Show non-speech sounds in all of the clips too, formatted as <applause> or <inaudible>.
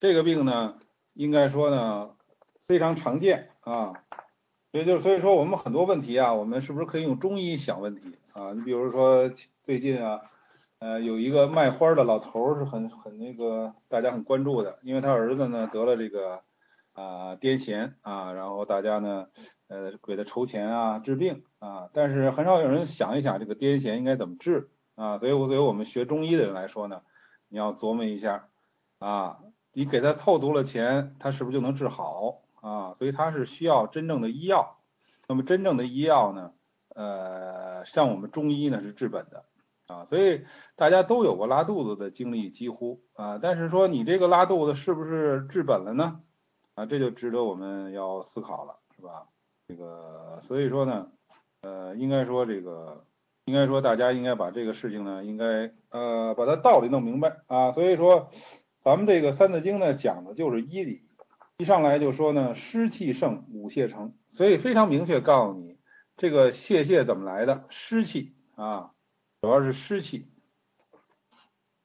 这个病呢，应该说呢非常常见啊，也就所以说我们很多问题啊，我们是不是可以用中医想问题啊？你比如说最近啊，呃，有一个卖花的老头是很很那个大家很关注的，因为他儿子呢得了这个啊癫痫啊，然后大家呢呃给他筹钱啊治病啊，但是很少有人想一想这个癫痫应该怎么治啊，所以我作为我们学中医的人来说呢，你要琢磨一下啊。你给他凑足了钱，他是不是就能治好啊？所以他是需要真正的医药。那么真正的医药呢？呃，像我们中医呢是治本的啊。所以大家都有过拉肚子的经历，几乎啊。但是说你这个拉肚子是不是治本了呢？啊，这就值得我们要思考了，是吧？这个所以说呢，呃，应该说这个，应该说大家应该把这个事情呢，应该呃把它道理弄明白啊。所以说。咱们这个《三字经》呢，讲的就是医理，一上来就说呢，湿气盛，五泄成，所以非常明确告诉你，这个泄泻怎么来的？湿气啊，主要是湿气，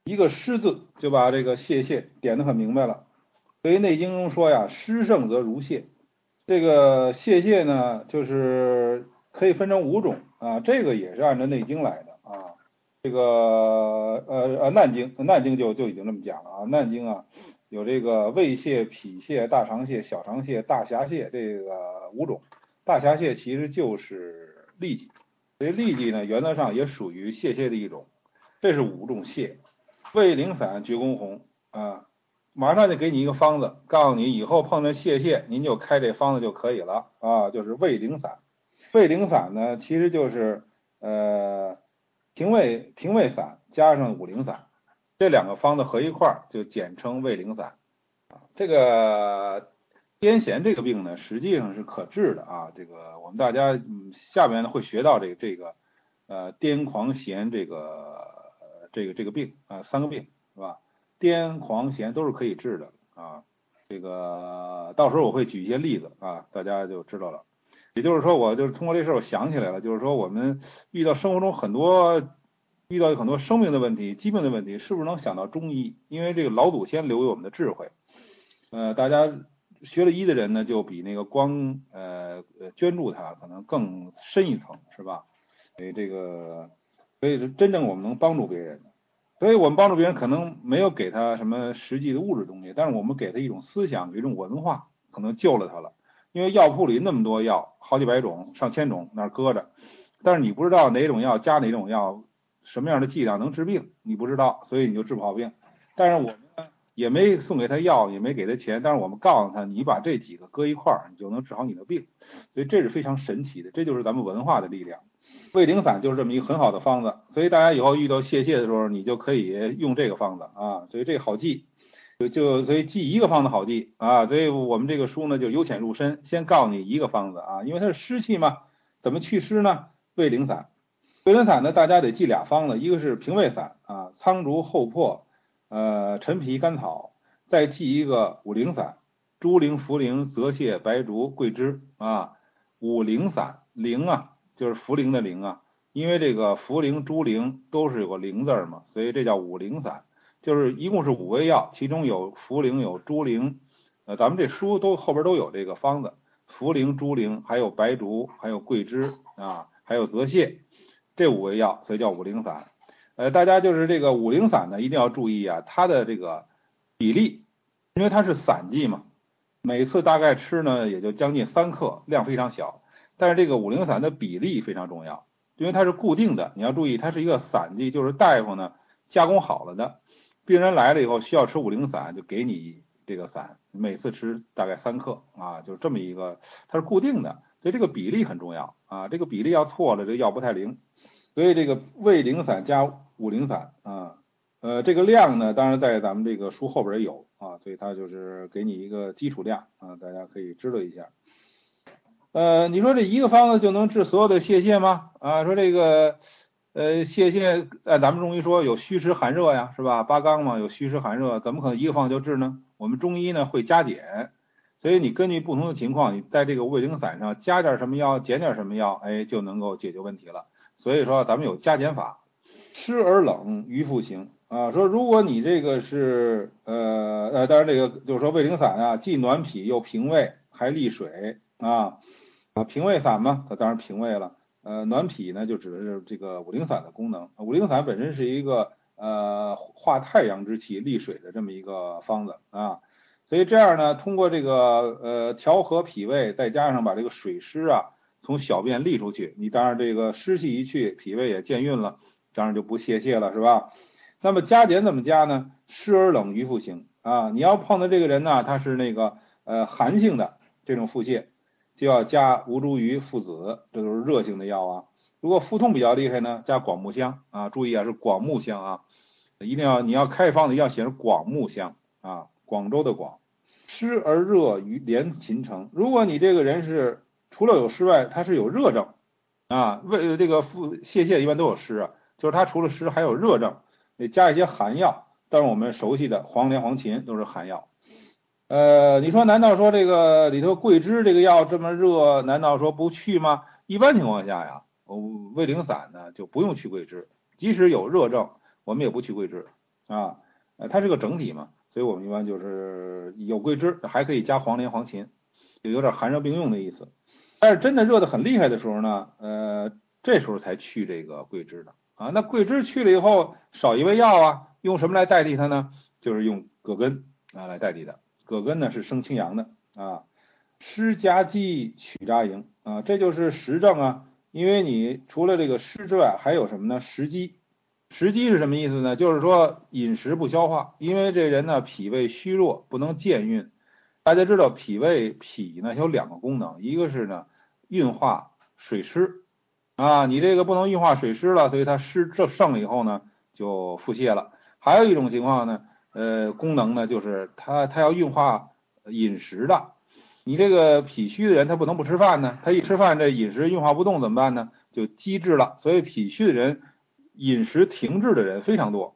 一个湿字就把这个泄泻点的很明白了。所以《内经》中说呀，湿盛则如泄，这个泄泻呢，就是可以分成五种啊，这个也是按照《内经》来的。这个呃呃《难经》《难经》就就已经这么讲了啊，《难经》啊有这个胃泻、脾泻、大肠泻、小肠泻、大狭泻这个五种。大狭泻其实就是痢疾，所以痢疾呢原则上也属于泻泻的一种。这是五种泻。胃灵散、绝宫红啊，马上就给你一个方子，告诉你以后碰到泻泻，您就开这方子就可以了啊，就是胃灵散。胃灵散呢其实就是呃。平胃平胃散加上五苓散，这两个方子合一块儿就简称胃苓散。啊，这个 <laughs> 癫痫这个病呢，实际上是可治的啊。这个我们大家嗯下面呢会学到这个这个呃癫狂痫这个这个这个病啊三个病是吧？癫狂痫都是可以治的啊。这个到时候我会举一些例子啊，大家就知道了。也就是说，我就是通过这事儿，我想起来了，就是说，我们遇到生活中很多遇到很多生命的问题、疾病的问题，是不是能想到中医？因为这个老祖先留给我们的智慧，呃，大家学了医的人呢，就比那个光呃捐助他可能更深一层，是吧？所以这个，所以是真正我们能帮助别人，所以我们帮助别人可能没有给他什么实际的物质东西，但是我们给他一种思想、一种文化，可能救了他了。因为药铺里那么多药，好几百种、上千种那儿搁着，但是你不知道哪种药加哪种药，什么样的剂量能治病，你不知道，所以你就治不好病。但是我们，也没送给他药，也没给他钱，但是我们告诉他，你把这几个搁一块儿，你就能治好你的病。所以这是非常神奇的，这就是咱们文化的力量。胃灵散就是这么一个很好的方子，所以大家以后遇到泄泻的时候，你就可以用这个方子啊，所以这个好记。就就所以记一个方子好记啊，所以我们这个书呢就由浅入深，先告诉你一个方子啊，因为它是湿气嘛，怎么祛湿呢？胃灵散，胃灵散呢大家得记俩方子，一个是平胃散啊，苍术、厚朴、呃陈皮、甘草，再记一个五苓散，猪苓、茯苓、泽泻、白术、桂枝啊，五苓散，苓啊就是茯苓的苓啊，因为这个茯苓、猪苓都是有个苓字嘛，所以这叫五苓散。就是一共是五味药，其中有茯苓、有猪苓，呃，咱们这书都后边都有这个方子，茯苓、猪苓，还有白术，还有桂枝啊，还有泽泻，这五味药，所以叫五苓散。呃，大家就是这个五苓散呢，一定要注意啊，它的这个比例，因为它是散剂嘛，每次大概吃呢也就将近三克，量非常小。但是这个五苓散的比例非常重要，因为它是固定的，你要注意，它是一个散剂，就是大夫呢加工好了的。病人来了以后需要吃五苓散，就给你这个散，每次吃大概三克啊，就这么一个，它是固定的，所以这个比例很重要啊，这个比例要错了，这药不太灵。所以这个胃苓散加五苓散啊，呃，这个量呢，当然在咱们这个书后边也有啊，所以它就是给你一个基础量啊，大家可以知道一下。呃，你说这一个方子就能治所有的泄泻吗？啊，说这个。呃，谢谢，呃，咱们中医说有虚实寒热呀，是吧？八纲嘛，有虚实寒热，怎么可能一个方就治呢？我们中医呢会加减，所以你根据不同的情况，你在这个胃灵散上加点什么药，减点什么药，哎，就能够解决问题了。所以说咱们有加减法，湿而冷，于复行啊，说如果你这个是呃呃，当然这个就是说胃灵散啊，既暖脾又平胃，还利水啊啊，平胃散嘛，它当然平胃了。呃，暖脾呢就指的是这个五苓散的功能。五苓散本身是一个呃化太阳之气、利水的这么一个方子啊，所以这样呢，通过这个呃调和脾胃，再加上把这个水湿啊从小便利出去，你当然这个湿气一去，脾胃也健运了，当然就不泄泻了，是吧？那么加减怎么加呢？湿而冷于腹行啊！你要碰到这个人呢，他是那个呃寒性的这种腹泻，就要加吴茱萸、附子，这都是热性的药啊。如果腹痛比较厉害呢，加广木香啊，注意啊是广木香啊，一定要你要开方子要写着广木香啊，广州的广。湿而热于连秦城，如果你这个人是除了有湿外，他是有热症啊，为这个腹泄泻一般都有湿啊，就是他除了湿还有热症。得加一些寒药，但是我们熟悉的黄连、黄芩都是寒药。呃，你说难道说这个里头桂枝这个药这么热，难道说不去吗？一般情况下呀，我胃灵散呢就不用去桂枝，即使有热症，我们也不去桂枝啊。呃，它是个整体嘛，所以我们一般就是有桂枝还可以加黄连、黄芩，就有点寒热并用的意思。但是真的热的很厉害的时候呢，呃，这时候才去这个桂枝的。啊，那桂枝去了以后少一味药啊，用什么来代替它呢？就是用葛根啊来代替的。葛根呢是生清阳的啊。湿加积取扎营啊，这就是实证啊。因为你除了这个湿之外，还有什么呢？食积。食积是什么意思呢？就是说饮食不消化，因为这人呢脾胃虚弱，不能健运。大家知道脾胃脾呢有两个功能，一个是呢运化水湿。啊，你这个不能运化水湿了，所以它湿这盛了以后呢，就腹泻了。还有一种情况呢，呃，功能呢就是它它要运化饮食的。你这个脾虚的人，他不能不吃饭呢，他一吃饭这饮食运化不动怎么办呢？就积滞了。所以脾虚的人饮食停滞的人非常多。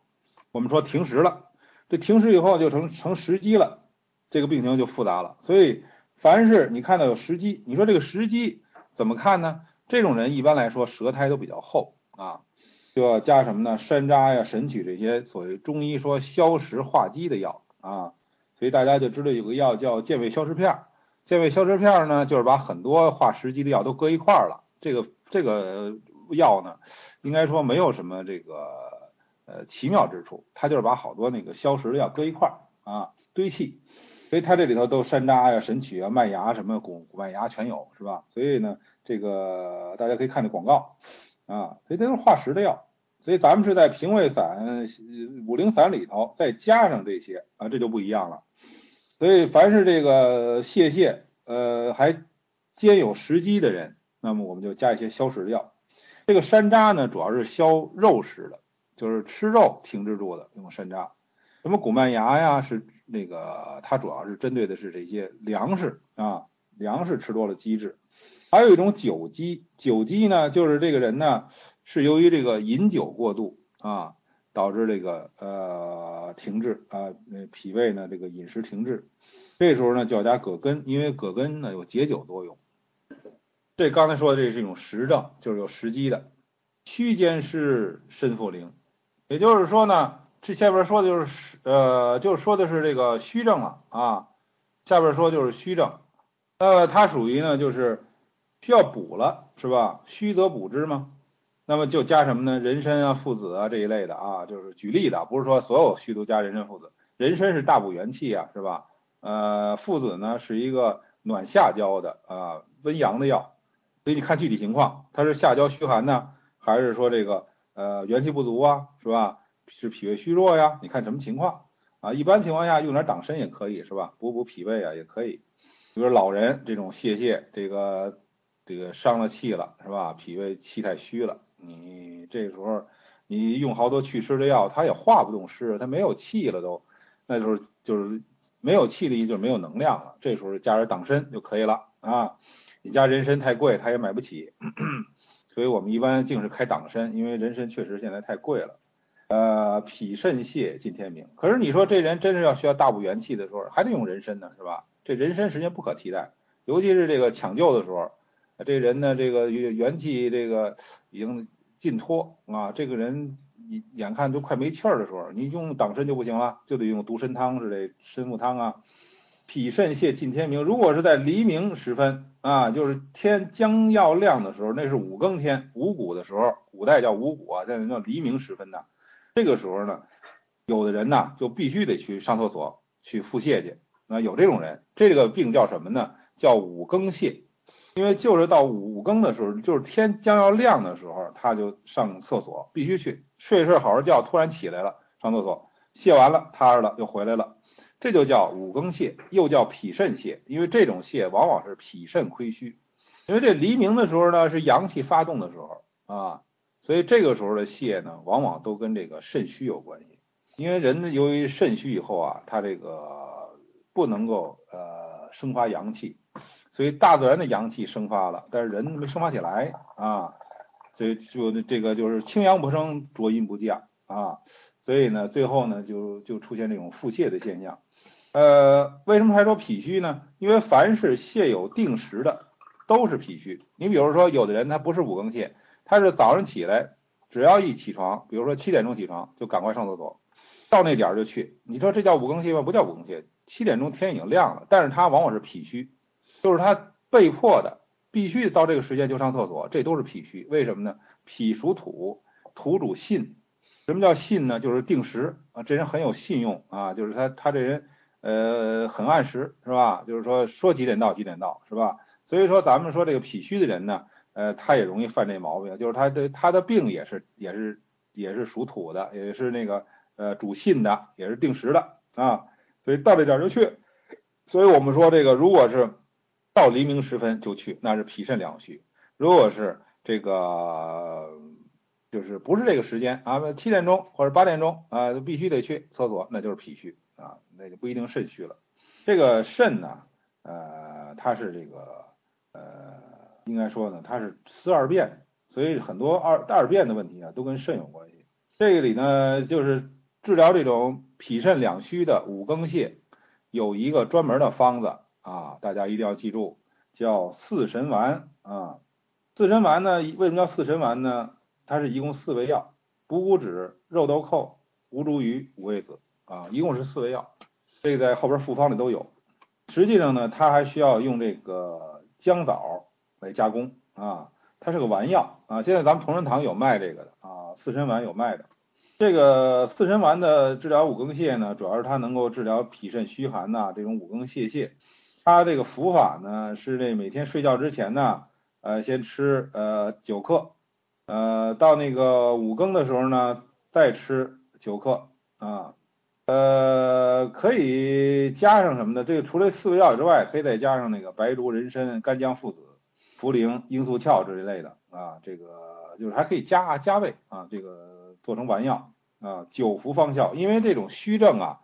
我们说停食了，这停食以后就成成食积了，这个病情就复杂了。所以凡是你看到有食积，你说这个食积怎么看呢？这种人一般来说舌苔都比较厚啊，就要加什么呢？山楂呀、神曲这些所谓中医说消食化积的药啊，所以大家就知道有个药叫健胃消食片。健胃消食片呢，就是把很多化食积的药都搁一块儿了。这个这个药呢，应该说没有什么这个呃奇妙之处，它就是把好多那个消食的药搁一块儿啊堆砌，所以它这里头都山楂呀、神曲啊、麦芽什么谷谷麦芽全有，是吧？所以呢。这个大家可以看这广告啊，所以都是化食的药，所以咱们是在平胃散、五苓散里头再加上这些啊，这就不一样了。所以凡是这个泄泻呃还兼有食积的人，那么我们就加一些消食的药。这个山楂呢，主要是消肉食的，就是吃肉停滞住的用山楂。什么谷麦芽呀，是那个它主要是针对的是这些粮食啊，粮食吃多了积滞。还有一种酒积，酒积呢，就是这个人呢是由于这个饮酒过度啊，导致这个呃停滞啊，那脾胃呢这个饮食停滞，这时候呢就要加葛根，因为葛根呢有解酒作用。这刚才说的这是一种实证，就是有实积的。虚间是肾腹灵，也就是说呢，这下边说的就是呃，就是说的是这个虚症了啊。下边说就是虚症，呃，它属于呢就是。需要补了是吧？虚则补之吗？那么就加什么呢？人参啊、附子啊这一类的啊，就是举例的，不是说所有虚都加人参、附子。人参是大补元气啊，是吧？呃，附子呢是一个暖下焦的啊，温阳的药，所以你看具体情况，它是下焦虚寒呢，还是说这个呃元气不足啊，是吧？是脾胃虚弱呀？你看什么情况啊？一般情况下用点党参也可以，是吧？补补脾胃啊也可以。比如老人这种泄泻，这个。这个伤了气了是吧？脾胃气太虚了，你这时候你用好多祛湿的药，它也化不动湿，它没有气了都，那时候就是没有气的意思，就没有能量了。这时候加点党参就可以了啊。你加人参太贵，他也买不起，所以我们一般净是开党参，因为人参确实现在太贵了。呃，脾肾泻尽天明。可是你说这人真是要需要大补元气的时候，还得用人参呢，是吧？这人参时间不可替代，尤其是这个抢救的时候。这人呢，这个元气这个已经尽脱啊，这个人眼眼看都快没气儿的时候，你用党参就不行了，就得用独参汤之类参附汤啊。脾肾泻近天明，如果是在黎明时分啊，就是天将要亮的时候，那是五更天，五谷的时候，古代叫五谷啊，现在叫黎明时分呢。这个时候呢，有的人呢就必须得去上厕所去腹泻去。那，有这种人，这个病叫什么呢？叫五更泻。因为就是到五更的时候，就是天将要亮的时候，他就上厕所，必须去睡睡好好觉，突然起来了，上厕所，泻完了，踏实了，又回来了，这就叫五更泻，又叫脾肾泻。因为这种泻往往是脾肾亏虚，因为这黎明的时候呢是阳气发动的时候啊，所以这个时候的泻呢，往往都跟这个肾虚有关系。因为人，由于肾虚以后啊，他这个不能够呃生发阳气。所以大自然的阳气生发了，但是人没生发起来啊，所以就这个就是清阳不升，浊阴不降啊，所以呢，最后呢就就出现这种腹泻的现象。呃，为什么还说脾虚呢？因为凡是泻有定时的都是脾虚。你比如说，有的人他不是五更泻，他是早上起来，只要一起床，比如说七点钟起床，就赶快上厕所，到那点儿就去。你说这叫五更泻吗？不叫五更泻，七点钟天已经亮了，但是他往往是脾虚。就是他被迫的，必须到这个时间就上厕所，这都是脾虚。为什么呢？脾属土，土主信。什么叫信呢？就是定时啊，这人很有信用啊，就是他他这人呃很按时，是吧？就是说说几点到几点到，是吧？所以说咱们说这个脾虚的人呢，呃，他也容易犯这毛病，就是他的他的病也是也是也是属土的，也是那个呃主信的，也是定时的啊，所以到这点就去。所以我们说这个如果是。到黎明时分就去，那是脾肾两虚。如果是这个，就是不是这个时间啊，七点钟或者八点钟啊，就必须得去厕所，那就是脾虚啊，那就不一定肾虚了。这个肾呢，呃，它是这个，呃，应该说呢，它是四二便，所以很多二二便的问题啊，都跟肾有关系。这个里呢，就是治疗这种脾肾两虚的五更泻，有一个专门的方子。啊，大家一定要记住，叫四神丸啊。四神丸呢，为什么叫四神丸呢？它是一共四味药：补骨脂、肉豆蔻、吴茱萸、五味子啊，一共是四味药。这个在后边复方里都有。实际上呢，它还需要用这个姜枣来加工啊。它是个丸药啊。现在咱们同仁堂有卖这个的啊，四神丸有卖的。这个四神丸的治疗五更泻呢，主要是它能够治疗脾肾虚寒呐，这种五更泻泻。它这个服法呢，是这每天睡觉之前呢，呃，先吃呃九克，呃，到那个五更的时候呢，再吃九克啊，呃，可以加上什么呢？这个除了四味药之外，可以再加上那个白术、人参、干姜、附子、茯苓、罂粟、壳这一类的啊，这个就是还可以加加味啊，这个做成丸药啊，久服方效。因为这种虚症啊。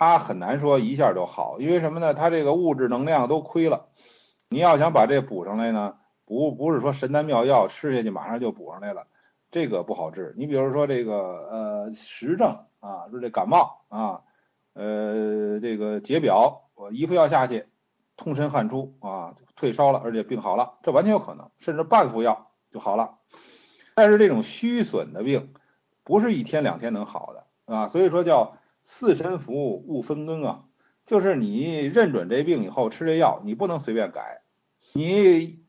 它很难说一下就好，因为什么呢？它这个物质能量都亏了。你要想把这补上来呢，不不是说神丹妙药吃下去马上就补上来了，这个不好治。你比如说这个呃实症啊，说这感冒啊，呃这个解表，我一副药下去，通身汗出啊，退烧了，而且病好了，这完全有可能，甚至半副药就好了。但是这种虚损的病，不是一天两天能好的啊，所以说叫。四神服勿分羹啊，就是你认准这病以后吃这药，你不能随便改，你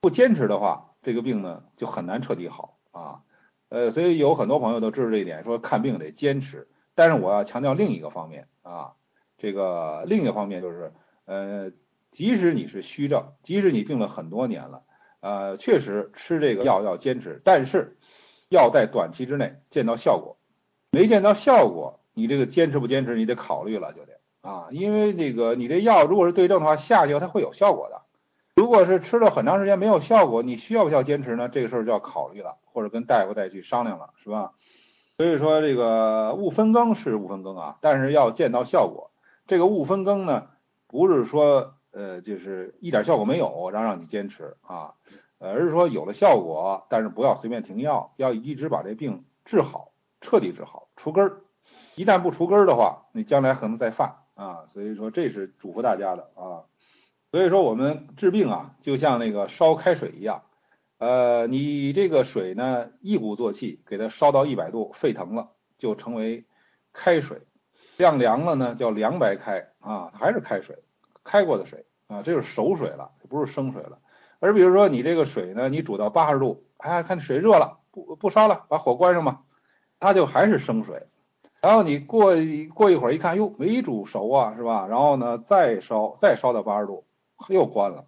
不坚持的话，这个病呢就很难彻底好啊。呃，所以有很多朋友都知道这一点，说看病得坚持。但是我要强调另一个方面啊，这个另一个方面就是，呃，即使你是虚症，即使你病了很多年了，呃，确实吃这个药要坚持，但是要在短期之内见到效果，没见到效果。你这个坚持不坚持，你得考虑了，就得啊，因为这个你这药如果是对症的话，下去它会有效果的。如果是吃了很长时间没有效果，你需要不需要坚持呢？这个事儿就要考虑了，或者跟大夫再去商量了，是吧？所以说这个勿分羹是勿分羹啊，但是要见到效果。这个勿分羹呢，不是说呃就是一点效果没有，然后让你坚持啊，而是说有了效果，但是不要随便停药，要一直把这病治好，彻底治好，除根儿。一旦不除根的话，你将来可能再犯啊，所以说这是嘱咐大家的啊。所以说我们治病啊，就像那个烧开水一样，呃，你这个水呢一鼓作气给它烧到一百度沸腾了，就成为开水。晾凉了呢叫凉白开啊，还是开水，开过的水啊，这就是熟水了，不是生水了。而比如说你这个水呢，你煮到八十度，哎，看水热了，不不烧了，把火关上吧，它就还是生水。然后你过一过一会儿一看，哟，没煮熟啊，是吧？然后呢，再烧，再烧到八十度，又关了，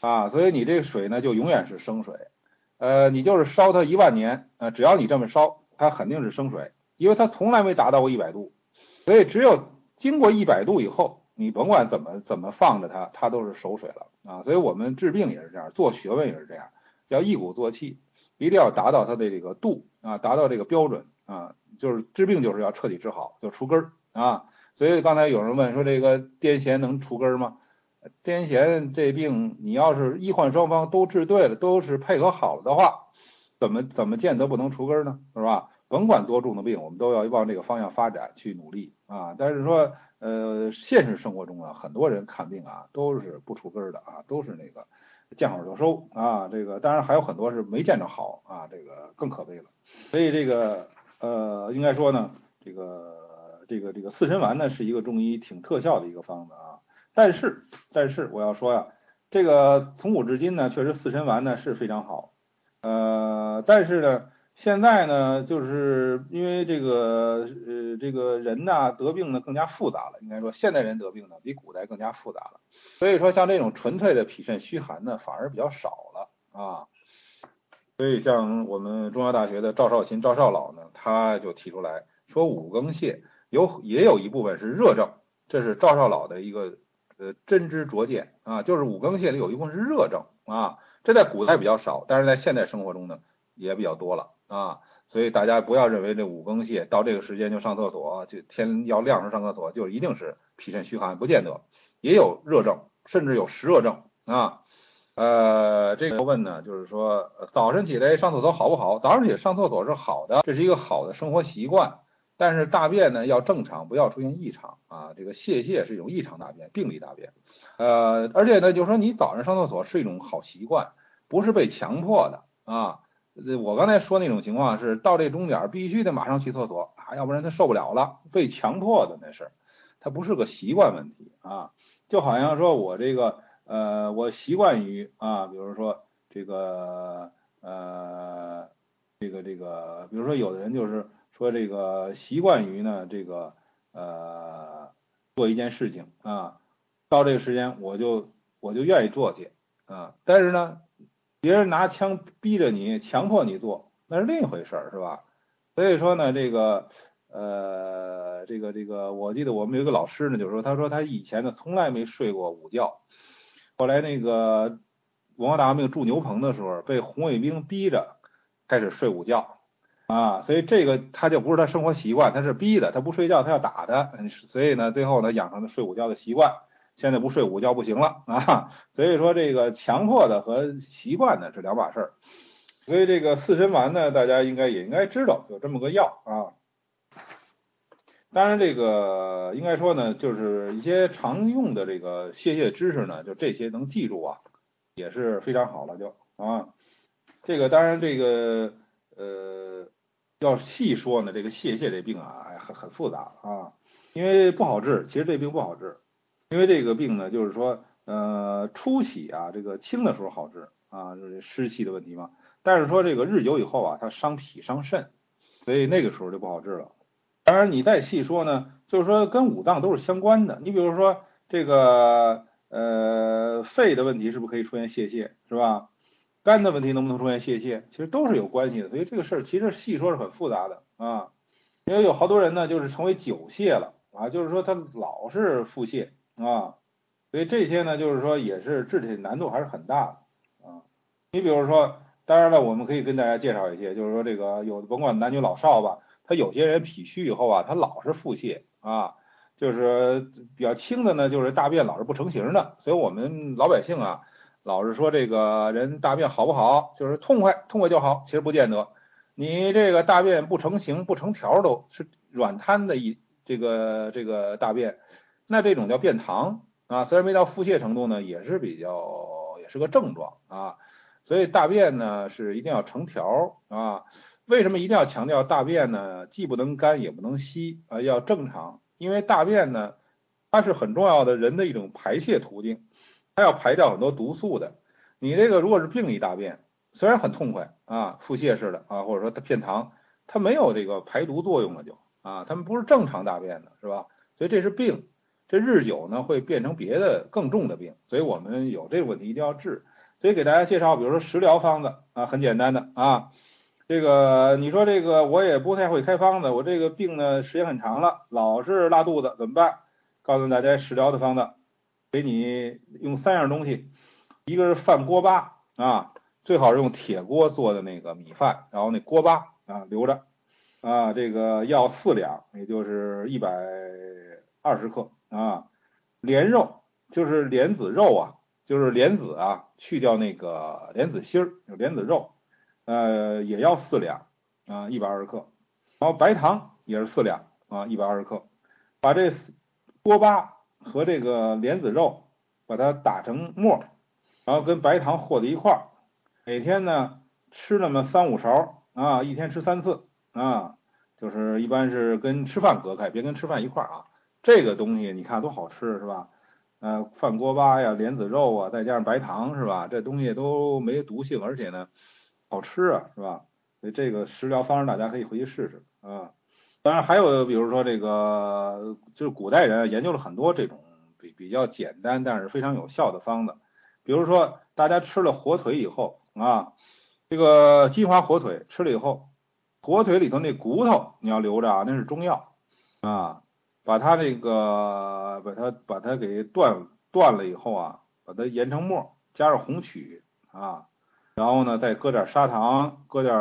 啊，所以你这个水呢，就永远是生水。呃，你就是烧它一万年，呃，只要你这么烧，它肯定是生水，因为它从来没达到过一百度。所以只有经过一百度以后，你甭管怎么怎么放着它，它都是熟水了啊。所以我们治病也是这样，做学问也是这样，要一鼓作气，一定要达到它的这个度啊，达到这个标准啊。就是治病就是要彻底治好，要除根儿啊。所以刚才有人问说这个癫痫能除根儿吗？癫痫这病你要是医患双方都治对了，都是配合好了的话，怎么怎么见得不能除根呢？是吧？甭管多重的病，我们都要往这个方向发展去努力啊。但是说呃，现实生活中啊，很多人看病啊都是不除根儿的啊，都是那个见好就收啊。这个当然还有很多是没见着好啊，这个更可悲了。所以这个。呃，应该说呢，这个这个这个四神丸呢是一个中医挺特效的一个方子啊。但是但是我要说呀，这个从古至今呢，确实四神丸呢是非常好。呃，但是呢，现在呢，就是因为这个呃这个人呢得病呢更加复杂了，应该说现代人得病呢比古代更加复杂了。所以说像这种纯粹的脾肾虚寒呢反而比较少了啊。所以，像我们中药大学的赵少勤赵少老呢，他就提出来说，五更泻有也有一部分是热症，这是赵少老的一个呃真知灼见啊，就是五更泻里有一部分是热症啊，这在古代比较少，但是在现代生活中呢也比较多了啊，所以大家不要认为这五更泻到这个时间就上厕所，就天要亮时上厕所就一定是脾肾虚寒，不见得，也有热症，甚至有实热症啊。呃，这个问呢，就是说早晨起来上厕所好不好？早上起来上厕所是好的，这是一个好的生活习惯。但是大便呢要正常，不要出现异常啊。这个泄泻是一种异常大便，病理大便。呃，而且呢，就是说你早上上厕所是一种好习惯，不是被强迫的啊。我刚才说那种情况是到这钟点必须得马上去厕所啊，要不然他受不了了，被强迫的那是，他不是个习惯问题啊。就好像说我这个。呃，我习惯于啊，比如说这个呃，这个这个，比如说有的人就是说这个习惯于呢，这个呃做一件事情啊，到这个时间我就我就愿意做去啊，但是呢，别人拿枪逼着你，强迫你做，那是另一回事儿，是吧？所以说呢，这个呃，这个这个，我记得我们有一个老师呢，就是说，他说他以前呢从来没睡过午觉。后来那个文化大革命住牛棚的时候，被红卫兵逼着开始睡午觉。啊，所以这个他就不是他生活习惯，他是逼的，他不睡觉他要打他，所以呢，最后呢养成了睡午觉的习惯，现在不睡午觉不行了啊，所以说这个强迫的和习惯的是两码事儿，所以这个四神丸呢，大家应该也应该知道有这么个药啊。当然，这个应该说呢，就是一些常用的这个泄泻知识呢，就这些能记住啊，也是非常好了。就啊，这个当然这个呃，要细说呢，这个泄泻这病啊，很很复杂啊，因为不好治。其实这病不好治，因为这个病呢，就是说呃，初起啊，这个轻的时候好治啊，就是湿气的问题嘛。但是说这个日久以后啊，它伤脾伤肾，所以那个时候就不好治了。当然，你再细说呢，就是说跟五脏都是相关的。你比如说这个呃肺的问题是不是可以出现泄泻，是吧？肝的问题能不能出现泄泻，其实都是有关系的。所以这个事儿其实细说是很复杂的啊。因为有好多人呢，就是成为久泻了啊，就是说他老是腹泻啊。所以这些呢，就是说也是治体难度还是很大的啊。你比如说，当然了，我们可以跟大家介绍一些，就是说这个有甭管男女老少吧。他有些人脾虚以后啊，他老是腹泻啊，就是比较轻的呢，就是大便老是不成形的。所以我们老百姓啊，老是说这个人大便好不好，就是痛快，痛快就好。其实不见得，你这个大便不成形、不成条都是软瘫的一这个这个大便，那这种叫便溏啊。虽然没到腹泻程度呢，也是比较也是个症状啊。所以大便呢是一定要成条啊。为什么一定要强调大便呢？既不能干也不能稀啊，要正常。因为大便呢，它是很重要的人的一种排泄途径，它要排掉很多毒素的。你这个如果是病理大便，虽然很痛快啊，腹泻似的啊，或者说它偏溏，它没有这个排毒作用了就啊，它们不是正常大便的，是吧？所以这是病，这日久呢会变成别的更重的病，所以我们有这个问题一定要治。所以给大家介绍，比如说食疗方子啊，很简单的啊。这个你说这个我也不太会开方子，我这个病呢时间很长了，老是拉肚子怎么办？告诉大家食疗的方子，给你用三样东西，一个是饭锅巴啊，最好是用铁锅做的那个米饭，然后那锅巴啊留着啊，这个要四两，也就是一百二十克啊，莲肉就是莲子肉啊，就是莲子啊，去掉那个莲子心儿，有莲子肉。呃，也要四两啊，一百二十克，然后白糖也是四两啊，一百二十克，把这锅巴和这个莲子肉把它打成沫，然后跟白糖和在一块儿，每天呢吃那么三五勺啊，一天吃三次啊，就是一般是跟吃饭隔开，别跟吃饭一块儿啊。这个东西你看多好吃是吧？呃，饭锅巴呀，莲子肉啊，再加上白糖是吧？这东西都没毒性，而且呢。好吃啊，是吧？所以这个食疗方式大家可以回去试试啊。当然还有，比如说这个，就是古代人研究了很多这种比比较简单但是非常有效的方子。比如说大家吃了火腿以后啊，这个金华火腿吃了以后，火腿里头那骨头你要留着啊，那是中药啊。把它这个把它把它给断断了以后啊，把它研成末，加上红曲啊。然后呢，再搁点砂糖，搁点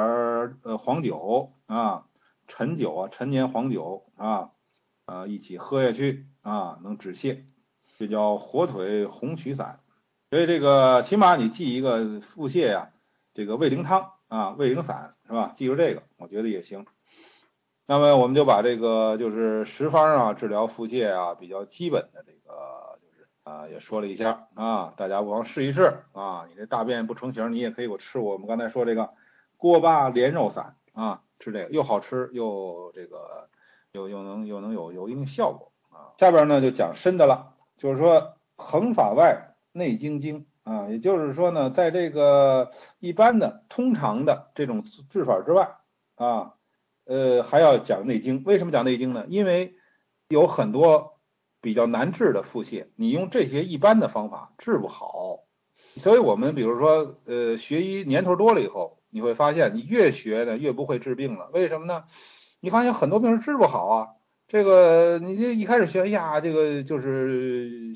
呃黄酒啊，陈酒啊，陈年黄酒啊，啊一起喝下去啊，能止泻，这叫火腿红曲散。所以这个起码你记一个腹泻呀，这个胃灵汤啊，胃灵散是吧？记住这个，我觉得也行。那么我们就把这个就是十方啊，治疗腹泻啊，比较基本的这个。啊，也说了一下啊，大家不妨试一试啊。你这大便不成形，你也可以我吃我们刚才说这个锅巴莲肉散啊，吃这个又好吃又这个又又能又能有有一定效果啊。下边呢就讲深的了，就是说横法外内经经啊，也就是说呢，在这个一般的通常的这种治法之外啊，呃还要讲内经。为什么讲内经呢？因为有很多。比较难治的腹泻，你用这些一般的方法治不好，所以我们比如说，呃，学医年头多了以后，你会发现你越学呢越不会治病了。为什么呢？你发现很多病是治不好啊。这个你这一开始学，哎呀，这个就是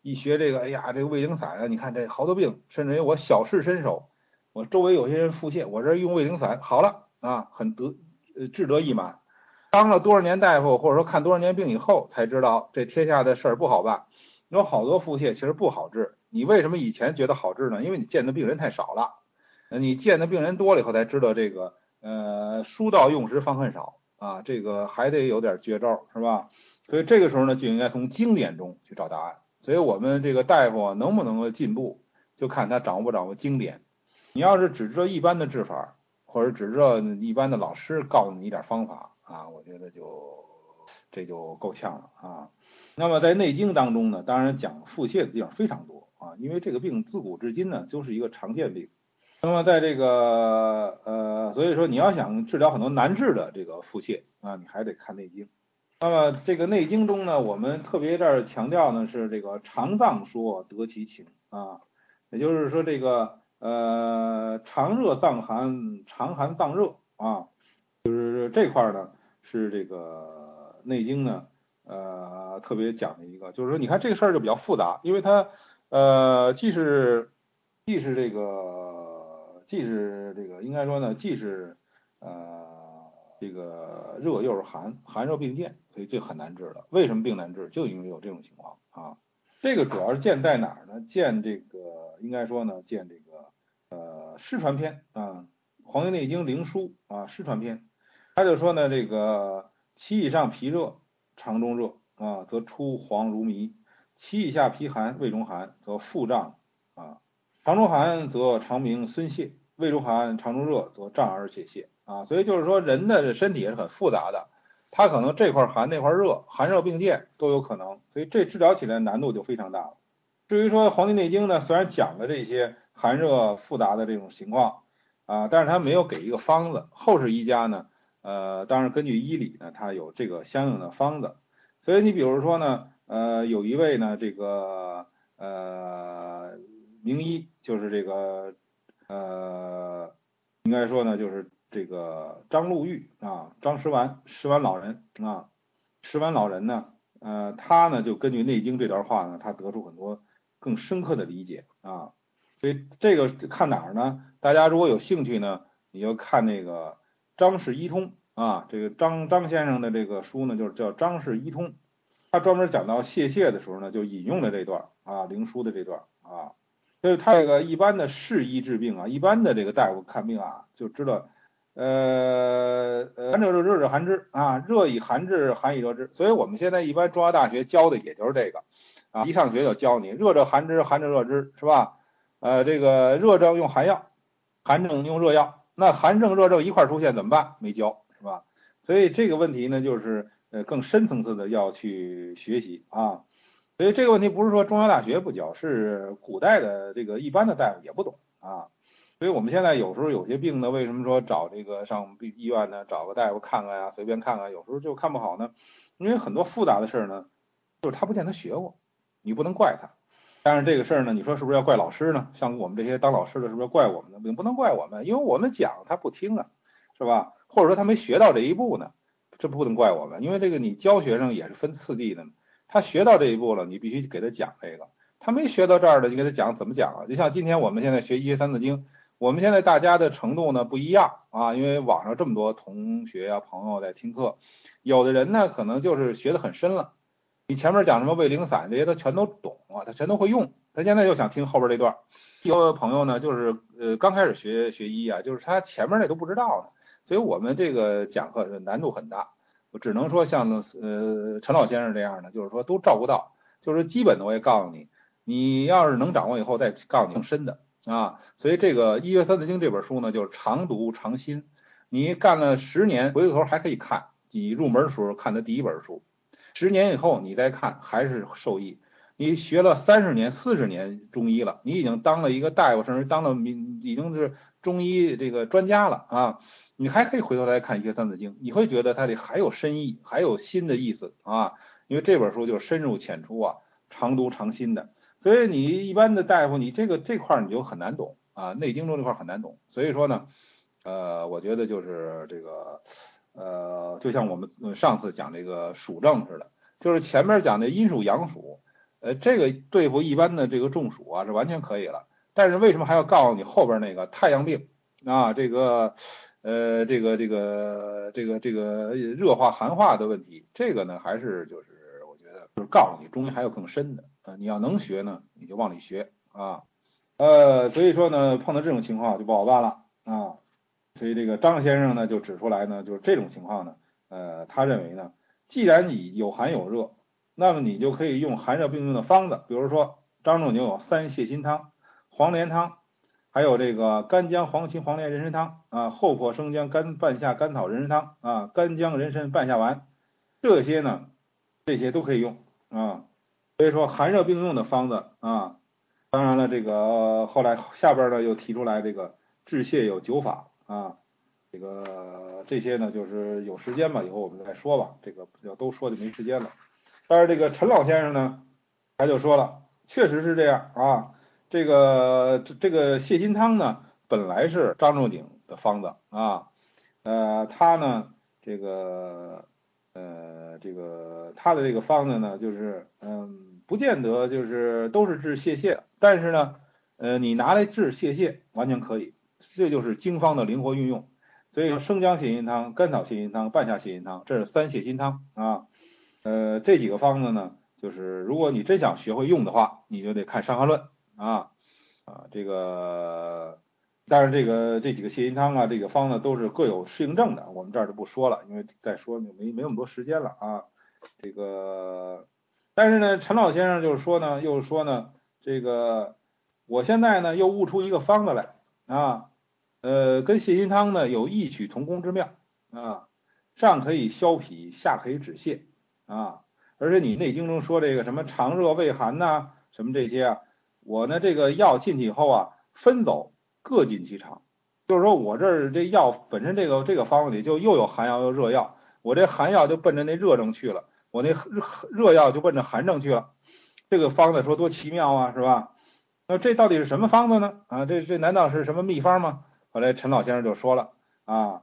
一学这个，哎呀，这个胃灵散啊，你看这好多病，甚至于我小试身手，我周围有些人腹泻，我这用胃灵散好了啊，很得呃志得意满。当了多少年大夫，或者说看多少年病以后，才知道这天下的事儿不好办。有好多腹泻其实不好治，你为什么以前觉得好治呢？因为你见的病人太少了。你见的病人多了以后，才知道这个呃，书到用时方恨少啊，这个还得有点绝招，是吧？所以这个时候呢，就应该从经典中去找答案。所以我们这个大夫，能不能够进步，就看他掌握不掌握经典。你要是只知道一般的治法，或者只知道一般的老师告诉你一点方法。啊，我觉得就这就够呛了啊。那么在《内经》当中呢，当然讲腹泻的地方非常多啊，因为这个病自古至今呢就是一个常见病。那么在这个呃，所以说你要想治疗很多难治的这个腹泻啊，你还得看《内经》。那么这个《内经》中呢，我们特别这儿强调呢是这个肠脏说得其情啊，也就是说这个呃肠热脏寒，肠寒脏热啊。就是这块呢，是这个《内经》呢，呃，特别讲的一个，就是说，你看这个事儿就比较复杂，因为它，呃，既是，既是这个，既是这个，应该说呢，既是，呃，这个热又是寒，寒热并见，所以这很难治的。为什么病难治？就因为有这种情况啊。这个主要是见在哪儿呢？见这个，应该说呢，见这个，呃，失传篇啊，《黄帝内经·灵枢》啊，失传篇。他就说呢，这个其以上脾热，肠中热啊，则出黄如糜；其以下脾寒，胃中寒，则腹胀啊。肠中寒则肠鸣孙泄，胃中寒、肠中热则胀而且泄啊。所以就是说，人的身体也是很复杂的，他可能这块寒那块热，寒热并见都有可能，所以这治疗起来难度就非常大了。至于说《黄帝内经》呢，虽然讲了这些寒热复杂的这种情况啊，但是他没有给一个方子。后世医家呢，呃，当然根据医理呢，它有这个相应的方子。所以你比如说呢，呃，有一位呢，这个呃。名医就是这个，呃，应该说呢，就是这个张禄玉啊，张石丸，石丸老人啊，石丸老人呢，呃，他呢就根据《内经》这段话呢，他得出很多更深刻的理解啊。所以这个看哪儿呢？大家如果有兴趣呢，你就看那个《张氏医通》啊，这个张张先生的这个书呢，就是叫《张氏医通》，他专门讲到泄泻的时候呢，就引用了这段啊，灵书的这段啊。就是他这个一般的适医治病啊，一般的这个大夫看病啊，就知道，呃呃，寒者热，热者寒之啊，热以寒治，寒以热之。所以我们现在一般中药大学教的也就是这个啊，一上学就教你热者寒之，寒者热之，是吧？呃，这个热症用寒药，寒症用热药。那寒症热症一块出现怎么办？没教，是吧？所以这个问题呢，就是呃更深层次的要去学习啊。所以这个问题不是说中药大学不教，是古代的这个一般的大夫也不懂啊。所以我们现在有时候有些病呢，为什么说找这个上病医院呢，找个大夫看看呀，随便看看，有时候就看不好呢？因为很多复杂的事呢，就是他不见得学过，你不能怪他。但是这个事儿呢，你说是不是要怪老师呢？像我们这些当老师的，是不是怪我们呢？不不能怪我们，因为我们讲他不听啊，是吧？或者说他没学到这一步呢，这不能怪我们，因为这个你教学生也是分次第的。他学到这一步了，你必须给他讲这个。他没学到这儿的，你给他讲怎么讲啊？就像今天我们现在学医学三字经，我们现在大家的程度呢不一样啊，因为网上这么多同学啊朋友在听课，有的人呢可能就是学的很深了，你前面讲什么胃灵散这些他全都懂啊，他全都会用，他现在就想听后边这段。有的朋友呢就是呃刚开始学学医啊，就是他前面那都不知道呢，所以我们这个讲课难度很大。我只能说像呃陈老先生这样的，就是说都照顾到，就是基本的我也告诉你，你要是能掌握以后再告诉你更深的啊。所以这个《医学三字经》这本书呢，就是常读常新，你干了十年，回过头还可以看，你入门的时候看的第一本书，十年以后你再看还是受益。你学了三十年、四十年中医了，你已经当了一个大夫，甚至当了民，已经是中医这个专家了啊。你还可以回头来看《医学三字经》，你会觉得它里还有深意，还有新的意思啊！因为这本书就是深入浅出啊，常读常新的。所以你一般的大夫，你这个这块你就很难懂啊，《内经》中这块很难懂。所以说呢，呃，我觉得就是这个，呃，就像我们上次讲这个暑症似的，就是前面讲的阴暑阳暑，呃，这个对付一般的这个中暑啊是完全可以了。但是为什么还要告诉你后边那个太阳病啊？这个。呃，这个这个这个这个热化寒化的问题，这个呢还是就是我觉得就是告诉你中医还有更深的啊，你要能学呢，你就往里学啊。呃，所以说呢，碰到这种情况就不好办了啊。所以这个张先生呢就指出来呢，就是这种情况呢，呃，他认为呢，既然你有寒有热，那么你就可以用寒热并用的方子，比如说张仲景有三泻心汤、黄连汤。还有这个干姜黄芩黄连人参汤啊，厚朴生姜甘半夏甘草人参汤啊，干姜人参半夏丸，这些呢，这些都可以用啊。所以说寒热并用的方子啊，当然了，这个后来下边呢又提出来这个治泻有九法啊，这个这些呢就是有时间吧，以后我们再说吧，这个要都说就没时间了。但是这个陈老先生呢，他就说了，确实是这样啊。这个这这个泻心汤呢，本来是张仲景的方子啊，呃，他呢，这个呃，这个他的这个方子呢，就是嗯，不见得就是都是治泄泻，但是呢，呃，你拿来治泄泻完全可以，这就是经方的灵活运用。所以说，生姜泻心汤、甘草泻心汤、半夏泻心汤，这是三泻心汤啊。呃，这几个方子呢，就是如果你真想学会用的话，你就得看《伤寒论》。啊啊，这个，但是这个这几个泻心汤啊，这个方呢都是各有适应症的，我们这儿就不说了，因为再说就没没那么多时间了啊。这个，但是呢，陈老先生就是说呢，又说呢，这个我现在呢又悟出一个方子来啊，呃，跟泻心汤呢有异曲同工之妙啊，上可以消痞，下可以止泻啊，而且你内经中说这个什么肠热胃寒呐，什么这些啊，我呢这个药进去以后啊，分走各进其肠，就是说我这儿这药本身这个这个方子里就又有寒药又热药，我这寒药就奔着那热症去了，我那热热药就奔着寒症去了。这个方子说多奇妙啊，是吧？那这到底是什么方子呢？啊，这这难道是什么秘方吗？后来陈老先生就说了啊，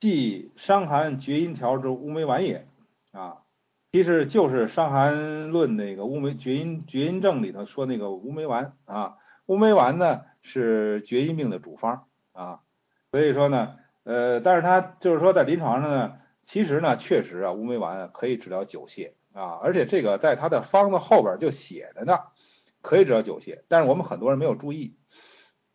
即伤寒厥阴条之乌梅丸也啊，其实就是《伤寒论》那个乌梅厥阴厥阴症里头说那个乌梅丸啊，乌梅丸呢是厥阴病的主方啊，所以说呢，呃，但是它就是说在临床上呢，其实呢确实啊，乌梅丸可以治疗久泻。啊，而且这个在他的方子后边就写着呢，可以治疗久泻，但是我们很多人没有注意。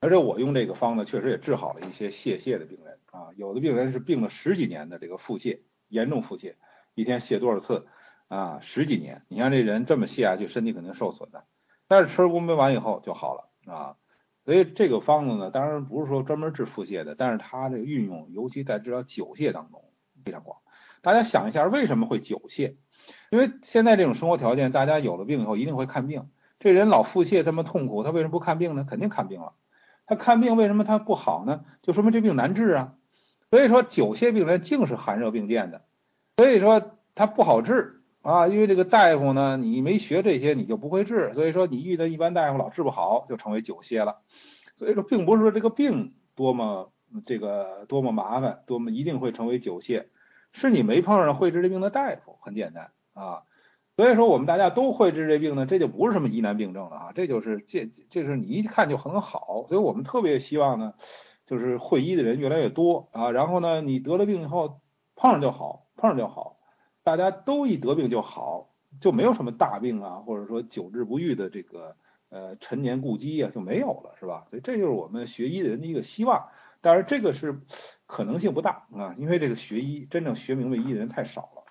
而且我用这个方子确实也治好了一些泄泻的病人啊，有的病人是病了十几年的这个腹泻，严重腹泻，一天泻多少次啊？十几年，你看这人这么泻下去，身体肯定受损的。但是吃了乌梅丸以后就好了啊，所以这个方子呢，当然不是说专门治腹泻的，但是它这个运用，尤其在治疗久泻当中非常广。大家想一下，为什么会久泻？因为现在这种生活条件，大家有了病以后一定会看病。这人老腹泻这么痛苦，他为什么不看病呢？肯定看病了。他看病为什么他不好呢？就说明这病难治啊。所以说久泻病人净是寒热并见的，所以说他不好治啊。因为这个大夫呢，你没学这些，你就不会治。所以说你遇到一般大夫老治不好，就成为久泻了。所以说并不是说这个病多么这个多么麻烦，多么一定会成为久泻，是你没碰上会治这病的大夫。很简单。啊，所以说我们大家都会治这病呢，这就不是什么疑难病症了啊，这就是这这是你一看就很好，所以我们特别希望呢，就是会医的人越来越多啊，然后呢，你得了病以后碰上就好，碰上就好，大家都一得病就好，就没有什么大病啊，或者说久治不愈的这个呃陈年故积啊就没有了，是吧？所以这就是我们学医的人的一个希望，但是这个是可能性不大啊，因为这个学医真正学明白医的人太少了。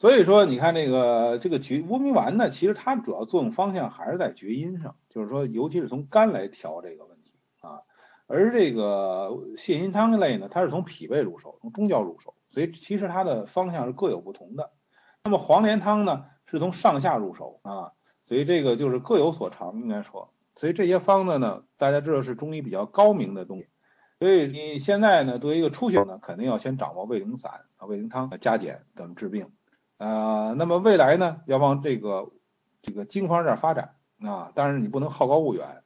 所以说，你看这个这个厥乌梅丸呢，其实它主要作用方向还是在厥阴上，就是说，尤其是从肝来调这个问题啊。而这个泻心汤类呢，它是从脾胃入手，从中焦入手，所以其实它的方向是各有不同的。那么黄连汤呢，是从上下入手啊，所以这个就是各有所长，应该说。所以这些方子呢，大家知道是中医比较高明的东西。所以你现在呢，作为一个初学者呢，肯定要先掌握胃灵散啊、胃灵汤、加减等治病。呃，那么未来呢，要往这个这个经方这儿发展啊，但是你不能好高骛远。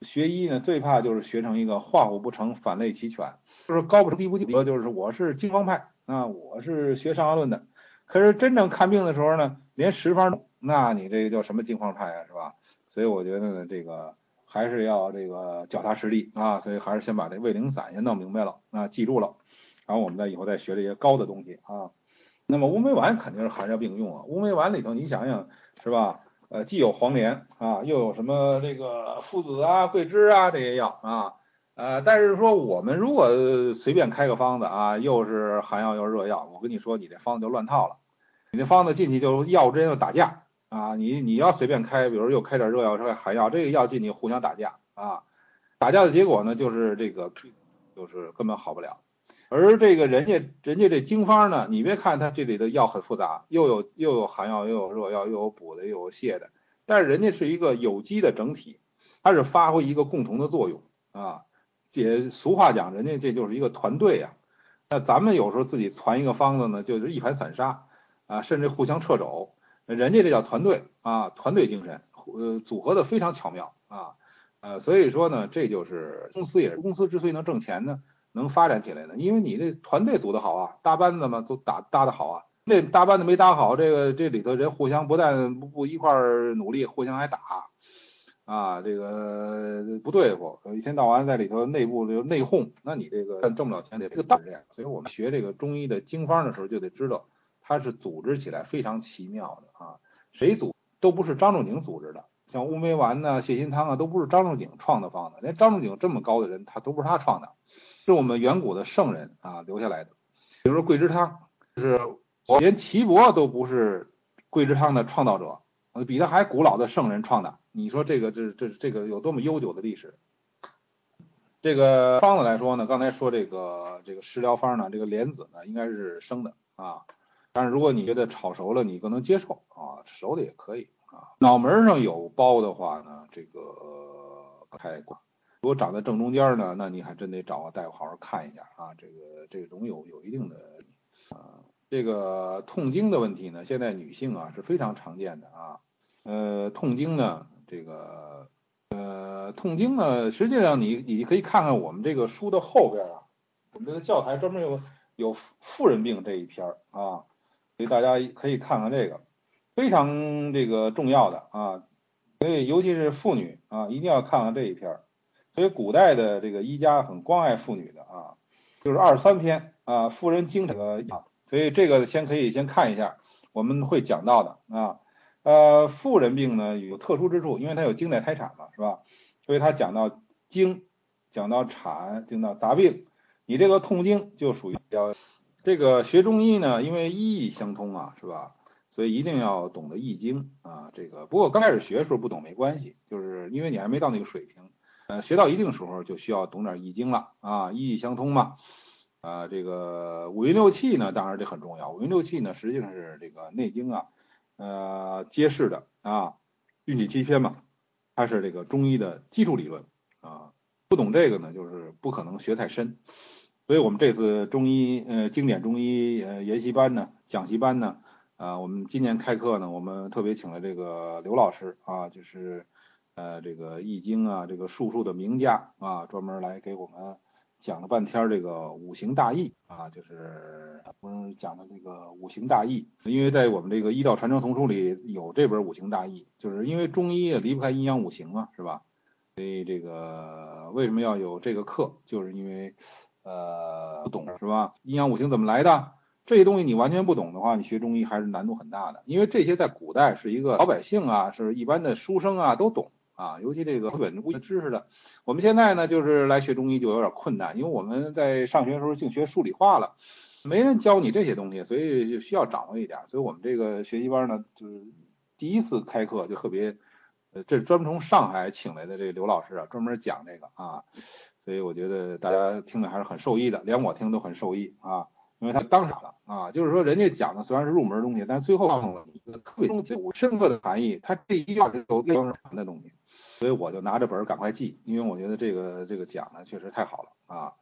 学医呢，最怕就是学成一个画虎不成反类齐全，就是高不成低不就，就是我是经方派啊，我是学伤寒论的，可是真正看病的时候呢，连十方，那你这个叫什么经方派啊，是吧？所以我觉得呢，这个还是要这个脚踏实地啊，所以还是先把这胃灵散先弄明白了啊，记住了，然后我们再以后再学这些高的东西啊。那么乌梅丸肯定是寒热并用啊，乌梅丸里头你想想是吧？呃，既有黄连啊，又有什么这个附子啊、桂枝啊这些药啊，呃，但是说我们如果随便开个方子啊，又是寒药又是热药，我跟你说你这方子就乱套了，你这方子进去就药之间就打架啊，你你要随便开，比如又开点热药，开寒药，这个药进去互相打架啊，打架的结果呢就是这个就是根本好不了。而这个人家人家这经方呢，你别看它这里的药很复杂，又有又有寒药，又有热药，又有补的，又有泻的，但是人家是一个有机的整体，它是发挥一个共同的作用啊。这俗话讲，人家这就是一个团队呀。那咱们有时候自己传一个方子呢，就是一盘散沙啊，甚至互相掣肘。人家这叫团队啊，团队精神，呃，组合的非常巧妙啊，呃，所以说呢，这就是公司也是公司之所以能挣钱呢。能发展起来呢？因为你这团队组的好啊，搭班子嘛都搭搭的好啊。那搭班子没搭好，这个这里头人互相不但不不一块儿努力，互相还打啊，这个不对付，一天到晚在里头内部就内讧，那你这个挣不了钱的。这个道理。所以我们学这个中医的经方的时候，就得知道它是组织起来非常奇妙的啊。谁组都不是张仲景组织的，像乌梅丸呐、泻心汤啊，都不是张仲景创的方子，连张仲景这么高的人，他都不是他创的。是我们远古的圣人啊留下来的，比如说桂枝汤，就是连岐伯都不是桂枝汤的创造者比他还古老的圣人创的。你说这个这这这个有多么悠久的历史？这个方子来说呢，刚才说这个这个食疗方呢，这个莲子呢应该是生的啊，但是如果你觉得炒熟了你更能接受啊，熟的也可以啊。脑门上有包的话呢，这个太挂。如果长在正中间呢，那你还真得找个大夫好好看一下啊，这个这种有有一定的啊，这个痛经的问题呢，现在女性啊是非常常见的啊，呃，痛经呢，这个呃，痛经呢，实际上你你可以看看我们这个书的后边啊，我们这个教材专门有有妇人病这一篇啊，所以大家可以看看这个，非常这个重要的啊，所以尤其是妇女啊，一定要看看这一篇。所以古代的这个医家很关爱妇女的啊，就是二十三篇啊，妇人经这个啊，所以这个先可以先看一下，我们会讲到的啊，呃，妇人病呢有特殊之处，因为它有经带胎产嘛，是吧？所以它讲到经，讲到产，讲到杂病，你这个痛经就属于比较这个学中医呢，因为医易相通啊，是吧？所以一定要懂得易经啊，这个不过刚开始学的时候不懂没关系，就是因为你还没到那个水平。呃，学到一定时候就需要懂点易经了啊，易易相通嘛。啊，这个五运六气呢，当然这很重要。五运六气呢，实际上是这个《内经》啊，呃，揭示的啊，运气七篇嘛，它是这个中医的基础理论啊。不懂这个呢，就是不可能学太深。所以我们这次中医呃经典中医呃研习班呢，讲习班呢，啊，我们今年开课呢，我们特别请了这个刘老师啊，就是。呃，这个易经啊，这个术数的名家啊，专门来给我们讲了半天这个五行大义啊，就是我们讲的这个五行大义。因为在我们这个医道传承丛书里有这本五行大义，就是因为中医也离不开阴阳五行嘛，是吧？所以这个为什么要有这个课？就是因为呃不懂是吧？阴阳五行怎么来的？这些东西你完全不懂的话，你学中医还是难度很大的。因为这些在古代是一个老百姓啊，是一般的书生啊都懂。啊，尤其这个基本的知识的，我们现在呢就是来学中医就有点困难，因为我们在上学的时候净学数理化了，没人教你这些东西，所以就需要掌握一点。所以我们这个学习班呢，就是第一次开课就特别，呃，这是专门从上海请来的这个刘老师啊，专门讲这个啊，所以我觉得大家听的还是很受益的，连我听都很受益啊，因为他当场了啊，就是说人家讲的虽然是入门东西，但是最后告诉了你一个特别深刻的含义，他这一句话是有内容的东西。所以我就拿着本赶快记，因为我觉得这个这个讲的确实太好了啊，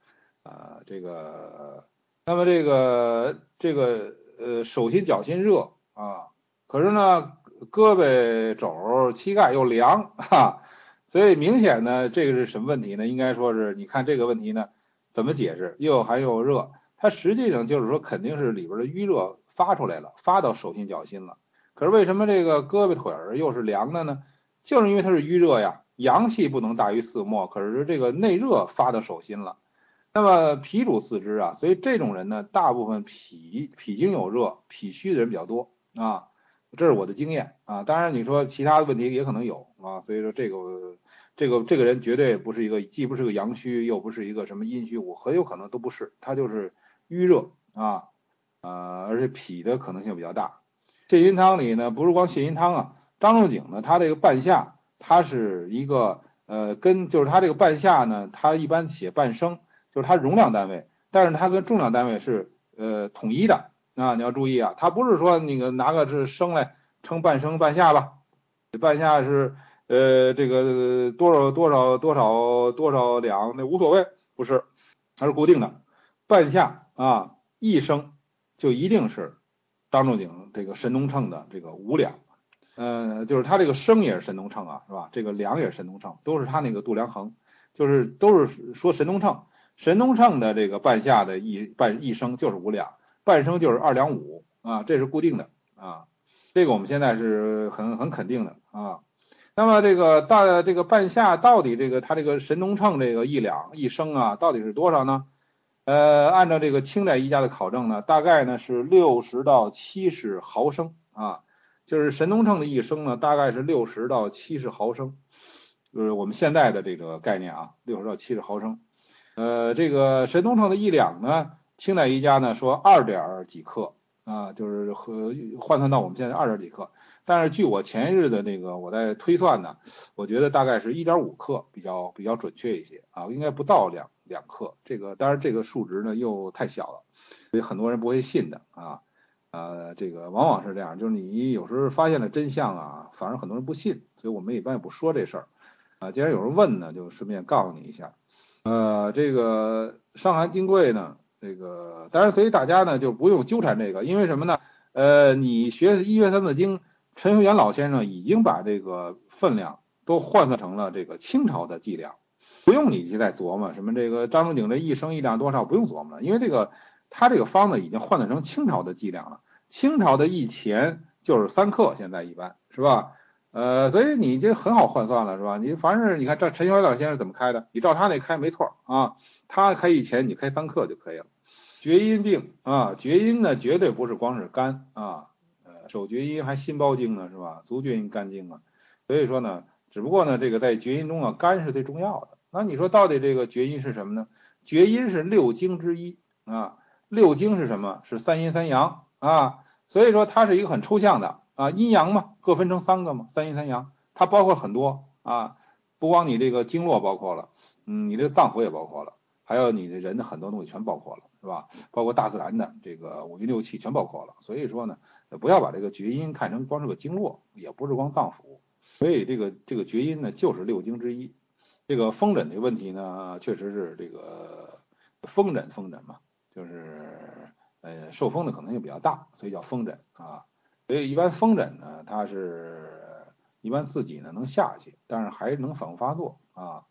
呃，这个，那么这个这个呃手心脚心热啊，可是呢胳膊肘膝盖又凉哈，所以明显呢这个是什么问题呢？应该说是你看这个问题呢怎么解释？又寒又热，它实际上就是说肯定是里边的淤热发出来了，发到手心脚心了。可是为什么这个胳膊腿儿又是凉的呢？就是因为它是淤热呀，阳气不能大于四末，可是这个内热发到手心了。那么脾主四肢啊，所以这种人呢，大部分脾脾经有热、脾虚的人比较多啊，这是我的经验啊。当然你说其他的问题也可能有啊，所以说这个这个这个人绝对不是一个，既不是个阳虚，又不是一个什么阴虚，我很有可能都不是，他就是淤热啊，呃，而且脾的可能性比较大。泻阴汤里呢，不是光泻阴汤啊。张仲景呢，他这个半夏，他是一个呃，跟就是他这个半夏呢，他一般写半升，就是它容量单位，但是它跟重量单位是呃统一的啊，你要注意啊，它不是说那个拿个是升来称半升半夏吧，半夏是呃这个多少多少多少多少两那无所谓，不是，它是固定的，半夏啊一升就一定是张仲景这个神农秤的这个五两。呃，就是它这个升也是神农秤啊，是吧？这个量也是神农秤，都是它那个度量衡，就是都是说神农秤，神农秤的这个半夏的一半一升就是五两，半升就是二两五啊，这是固定的啊，这个我们现在是很很肯定的啊。那么这个大这个半夏到底这个它这个神农秤这个一两一升啊，到底是多少呢？呃，按照这个清代医家的考证呢，大概呢是六十到七十毫升啊。就是神农秤的一升呢，大概是六十到七十毫升，就是我们现在的这个概念啊，六十到七十毫升。呃，这个神农秤的一两呢，清代医家呢说二点几克啊，就是和换算到我们现在二点几克。但是据我前一日的那个我在推算呢，我觉得大概是一点五克比较比较准确一些啊，应该不到两两克。这个当然这个数值呢又太小了，所以很多人不会信的啊。呃，这个往往是这样，就是你有时候发现了真相啊，反而很多人不信，所以我们一般也不说这事儿啊。既然有人问呢，就顺便告诉你一下。呃，这个《伤寒金匮》呢，这个当然，所以大家呢就不用纠缠这个，因为什么呢？呃，你学医学三字经，陈修元老先生已经把这个分量都换算成了这个清朝的剂量，不用你去再琢磨什么这个张仲景这一升一两多少，不用琢磨了，因为这个他这个方子已经换算成清朝的剂量了。清朝的一钱就是三克，现在一般是吧？呃，所以你这很好换算了是吧？你凡是你看这陈小老先生怎么开的，你照他那开没错啊，他开一钱，你开三克就可以了。厥阴病啊，厥阴呢绝对不是光是肝啊，呃，手厥阴还心包经呢是吧？足厥阴肝经啊，所以说呢，只不过呢这个在厥阴中啊，肝是最重要的。那你说到底这个厥阴是什么呢？厥阴是六经之一啊，六经是什么？是三阴三阳啊。所以说它是一个很抽象的啊，阴阳嘛，各分成三个嘛，三阴三阳，它包括很多啊，不光你这个经络包括了，嗯，你这个脏腑也包括了，还有你的人的很多东西全包括了，是吧？包括大自然的这个五运六气全包括了。所以说呢，不要把这个厥阴看成光是个经络，也不是光脏腑。所以这个这个厥阴呢，就是六经之一。这个风疹的问题呢，确实是这个风疹，风疹嘛，就是。呃，受风的可能性比较大，所以叫风疹啊。所以一般风疹呢，它是一般自己呢能下去，但是还能反复发作啊。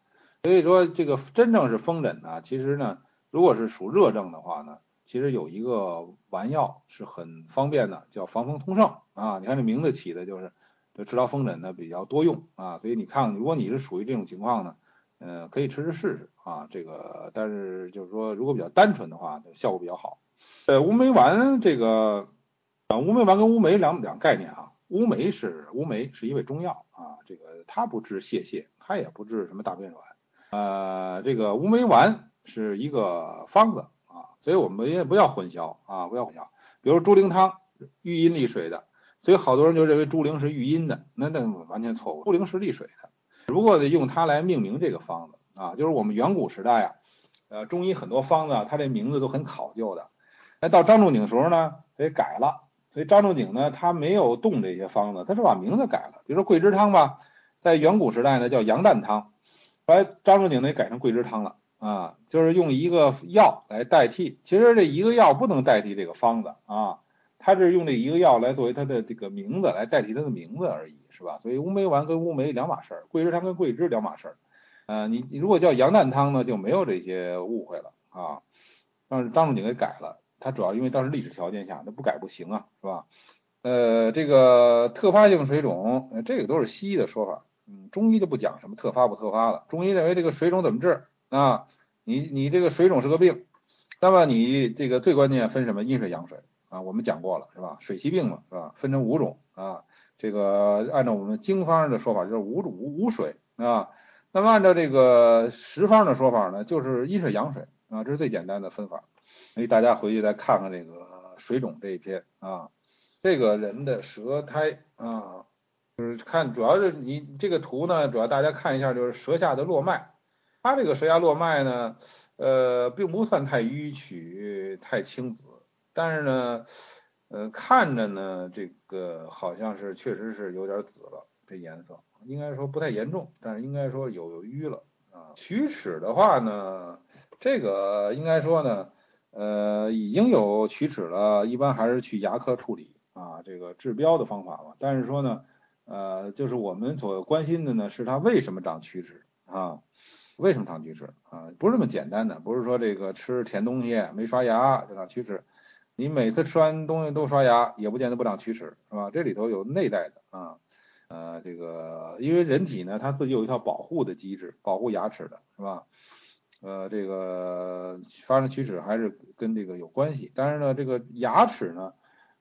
所以说这个真正是风疹呢，其实呢，如果是属热症的话呢，其实有一个丸药是很方便的，叫防风通圣啊。你看这名字起的就是，就治疗风疹呢比较多用啊。所以你看，如果你是属于这种情况呢，呃，可以吃吃试试啊。这个但是就是说，如果比较单纯的话，效果比较好。呃，乌梅丸这个啊，乌梅丸跟乌梅两两概念啊。乌梅是乌梅是一味中药啊，这个它不治泄泻，它也不治什么大便软。呃，这个乌梅丸是一个方子啊，所以我们也不要混淆啊，不要混淆。比如猪苓汤，育阴利水的，所以好多人就认为猪苓是育阴的，那那完全错误。猪苓是利水的，只不过得用它来命名这个方子啊，就是我们远古时代啊，呃，中医很多方子它这名字都很考究的。哎，到张仲景的时候呢，给改了。所以张仲景呢，他没有动这些方子，他是把名字改了。比如说桂枝汤吧，在远古时代呢叫羊蛋汤，后来张仲景呢改成桂枝汤了啊，就是用一个药来代替。其实这一个药不能代替这个方子啊，他是用这一个药来作为他的这个名字来代替他的名字而已，是吧？所以乌梅丸跟乌梅两码事儿，桂枝汤跟桂枝两码事儿。呃，你如果叫羊蛋汤呢，就没有这些误会了啊。但是张仲景给改了。它主要因为当时历史条件下，那不改不行啊，是吧？呃，这个特发性水肿，这个都是西医的说法，嗯，中医就不讲什么特发不特发了。中医认为这个水肿怎么治啊？你你这个水肿是个病，那么你这个最关键分什么阴水阳水啊？我们讲过了，是吧？水气病嘛，是吧？分成五种啊，这个按照我们经方的说法就是五五五水啊，那么按照这个十方的说法呢，就是阴水阳水啊，这是最简单的分法。所以大家回去再看看这个水肿这一篇啊，这个人的舌苔啊，就是看主要是你这个图呢，主要大家看一下就是舌下的络脉，他这个舌下络脉呢，呃，并不算太迂曲、太青紫，但是呢，呃，看着呢，这个好像是确实是有点紫了，这颜色应该说不太严重，但是应该说有有瘀了啊。龋齿的话呢，这个应该说呢。呃，已经有龋齿了，一般还是去牙科处理啊，这个治标的方法嘛。但是说呢，呃，就是我们所关心的呢，是它为什么长龋齿啊？为什么长龋齿啊？不是这么简单的，不是说这个吃甜东西没刷牙就长龋齿，你每次吃完东西都刷牙，也不见得不长龋齿，是吧？这里头有内在的啊，呃，这个因为人体呢，它自己有一套保护的机制，保护牙齿的是吧？呃，这个发生龋齿还是跟这个有关系，但是呢，这个牙齿呢，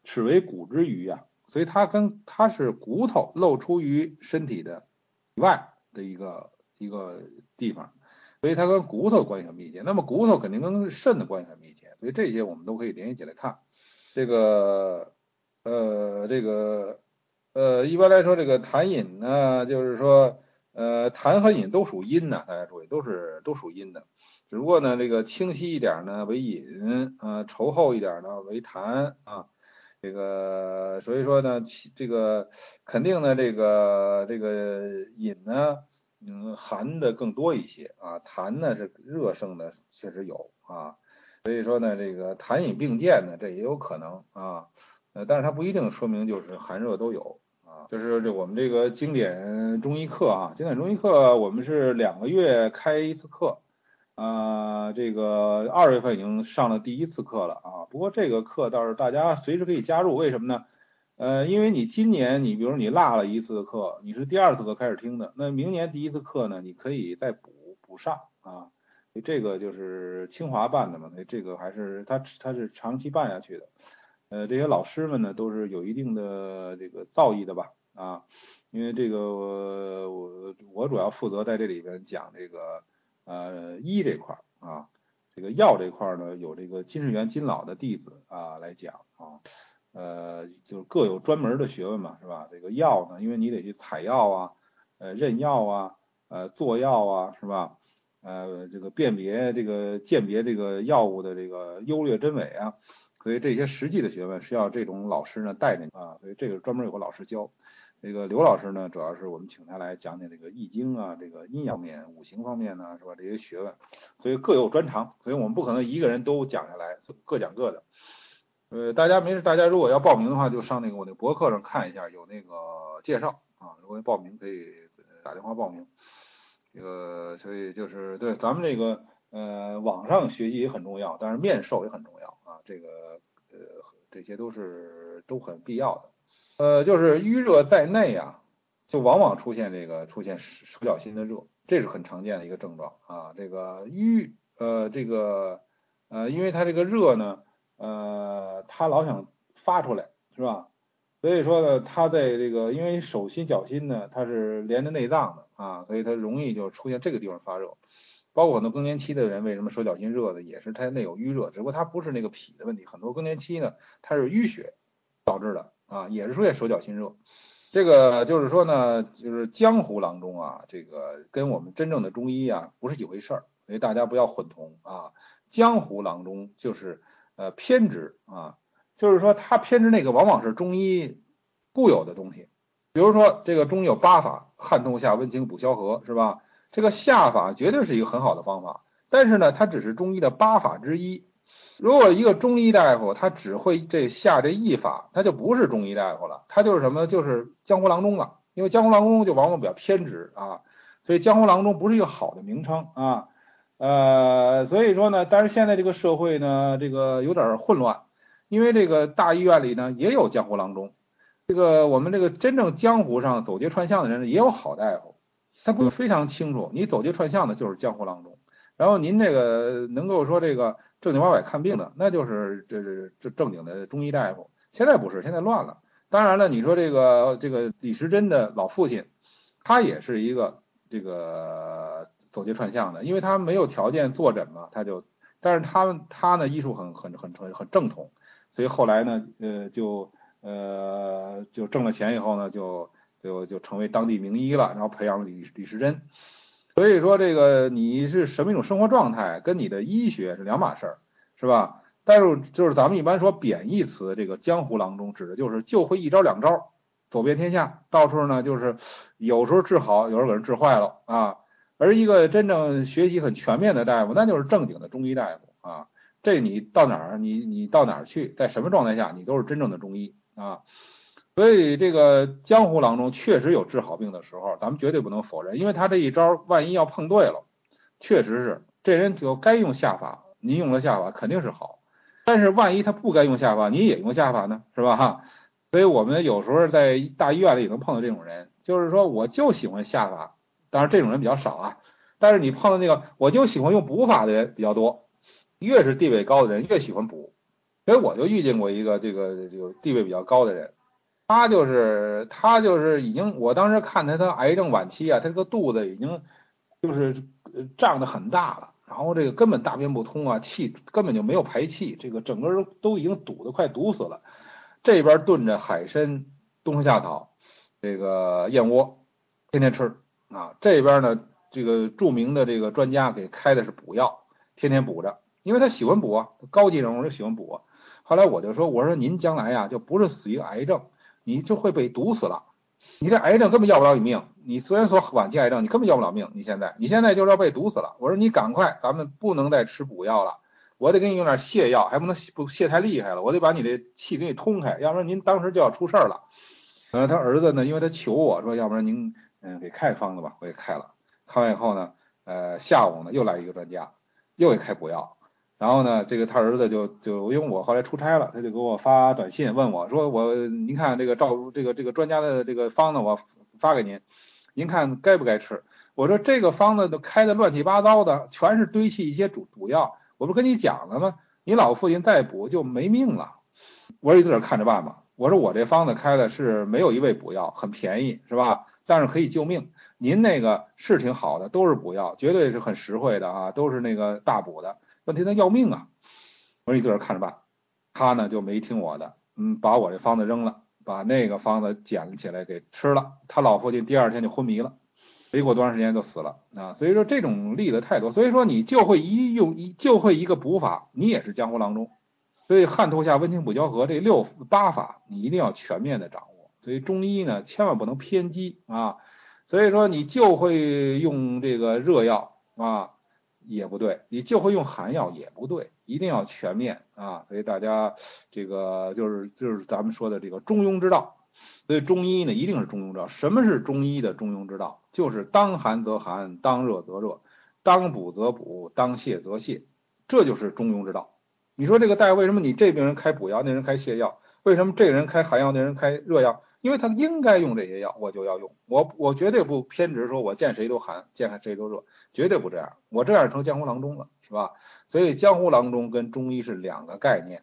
齿为骨之余啊，所以它跟它是骨头露出于身体的以外的一个一个地方，所以它跟骨头关系很密切。那么骨头肯定跟肾的关系很密切，所以这些我们都可以联系起来看。这个呃，这个呃，一般来说，这个痰饮呢，就是说，呃，痰和饮都属阴呢，大家注意，都是都属阴的。只不过呢，这个清晰一点呢为饮，呃，稠厚一点呢为痰啊。这个所以说呢，这个肯定呢，这个这个饮呢，嗯，寒的更多一些啊，痰呢是热盛的，确实有啊。所以说呢，这个痰饮并见呢，这也有可能啊。呃，但是它不一定说明就是寒热都有啊。就是这我们这个经典中医课啊，经典中医课我们是两个月开一次课，啊，这个二月份已经上了第一次课了啊。不过这个课倒是大家随时可以加入，为什么呢？呃，因为你今年你比如你落了一次课，你是第二次课开始听的，那明年第一次课呢，你可以再补补上啊。这个就是清华办的嘛，那这个还是他他是长期办下去的。呃，这些老师们呢，都是有一定的这个造诣的吧？啊，因为这个我我主要负责在这里边讲这个呃医这块儿啊，这个药这块儿呢，有这个金世元金老的弟子啊来讲啊，呃，就是各有专门的学问嘛，是吧？这个药呢，因为你得去采药啊，呃，认药啊，呃，做药啊，是吧？呃，这个辨别这个鉴别这个药物的这个优劣真伪啊。所以这些实际的学问需要这种老师呢带着你啊，所以这个专门有个老师教。这个刘老师呢，主要是我们请他来讲讲这个易经啊，这个阴阳面、五行方面呢，是吧？这些学问，所以各有专长，所以我们不可能一个人都讲下来，各讲各的。呃，大家没事，大家如果要报名的话，就上那个我那博客上看一下，有那个介绍啊。如果报名可以打电话报名。这个所以就是对咱们这个呃网上学习也很重要，但是面授也很重要啊。这个呃，这些都是都很必要的。呃，就是淤热在内啊，就往往出现这个出现手脚心的热，这是很常见的一个症状啊。这个淤呃，这个呃，因为它这个热呢，呃，它老想发出来，是吧？所以说呢，它在这个因为手心脚心呢，它是连着内脏的啊，所以它容易就出现这个地方发热。包括很多更年期的人，为什么手脚心热呢？也是他内有淤热，只不过他不是那个脾的问题。很多更年期呢，它是淤血导致的啊，也是出现手脚心热。这个就是说呢，就是江湖郎中啊，这个跟我们真正的中医啊不是一回事儿，所以大家不要混同啊。江湖郎中就是呃偏执啊，就是说他偏执那个往往是中医固有的东西，比如说这个中医有八法，汗痛下温清补消和，是吧？这个下法绝对是一个很好的方法，但是呢，它只是中医的八法之一。如果一个中医大夫他只会这下这一法，他就不是中医大夫了，他就是什么？就是江湖郎中了。因为江湖郎中就往往比较偏执啊，所以江湖郎中不是一个好的名称啊。呃，所以说呢，但是现在这个社会呢，这个有点混乱，因为这个大医院里呢也有江湖郎中，这个我们这个真正江湖上走街串巷的人也有好大夫。他不非常清楚，你走街串巷的就是江湖郎中，然后您这个能够说这个正经八百看病的，那就是这这这正经的中医大夫。现在不是，现在乱了。当然了，你说这个这个李时珍的老父亲，他也是一个这个走街串巷的，因为他没有条件坐诊嘛，他就，但是他们他呢医术很很很很很正统，所以后来呢呃就呃就挣了钱以后呢就。就就成为当地名医了，然后培养李李时珍。所以说这个你是什么一种生活状态，跟你的医学是两码事儿，是吧？但是就是咱们一般说贬义词，这个江湖郎中指的就是就会一招两招，走遍天下，到处呢就是有时候治好，有时候给人治坏了啊。而一个真正学习很全面的大夫，那就是正经的中医大夫啊。这你到哪儿，你你到哪儿去，在什么状态下，你都是真正的中医啊。所以这个江湖郎中确实有治好病的时候，咱们绝对不能否认，因为他这一招万一要碰对了，确实是这人就该用下法，您用了下法肯定是好。但是万一他不该用下法，你也用下法呢，是吧？哈，所以我们有时候在大医院里也能碰到这种人，就是说我就喜欢下法，当然这种人比较少啊。但是你碰到那个我就喜欢用补法的人比较多，越是地位高的人越喜欢补。所以我就遇见过一个这个这个地位比较高的人。他就是他就是已经，我当时看他他癌症晚期啊，他这个肚子已经就是胀得很大了，然后这个根本大便不通啊，气根本就没有排气，这个整个都已经堵得快堵死了。这边炖着海参、冬虫夏草，这个燕窝，天天吃啊。这边呢，这个著名的这个专家给开的是补药，天天补着，因为他喜欢补啊，高级人物就喜欢补。后来我就说，我说您将来呀，就不是死于癌症，你就会被毒死了。你这癌症根本要不了你命，你虽然说晚期癌症，你根本要不了命。你现在，你现在就是要被毒死了。我说你赶快，咱们不能再吃补药了，我得给你用点泻药，还不能不泻太厉害了，我得把你的气给你通开，要不然您当时就要出事儿了。呃，他儿子呢，因为他求我说，要不然您嗯给开方子吧，我给开了。开完以后呢，呃下午呢又来一个专家，又给开补药。然后呢，这个他儿子就就因为我后来出差了，他就给我发短信问我说，我您看这个照这个这个专家的这个方子我发给您，您看该不该吃？我说这个方子都开的乱七八糟的，全是堆砌一些主补药，我不跟你讲了吗？你老父亲再补就没命了。我说你自个儿看着办吧。我说我这方子开的是没有一味补药，很便宜是吧？但是可以救命。您那个是挺好的，都是补药，绝对是很实惠的啊，都是那个大补的。问题他要命啊！我说你自个儿看着办。他呢就没听我的，嗯，把我这方子扔了，把那个方子捡起来给吃了。他老父亲第二天就昏迷了，没过多长时间就死了啊。所以说这种例子太多。所以说你就会一用一就会一个补法，你也是江湖郎中。所以汉图下温情补交合这六八法你一定要全面的掌握。所以中医呢千万不能偏激啊。所以说你就会用这个热药啊。也不对，你就会用寒药也不对，一定要全面啊！所以大家这个就是就是咱们说的这个中庸之道。所以中医呢一定是中庸之道。什么是中医的中庸之道？就是当寒则寒，当热则热，当补则补，当泻则泻，这就是中庸之道。你说这个大夫为什么你这病人开补药，那人开泻药？为什么这个人开寒药，那人开热药？因为他应该用这些药，我就要用。我我绝对不偏执，说我见谁都寒，见谁都热，绝对不这样。我这样成江湖郎中了，是吧？所以江湖郎中跟中医是两个概念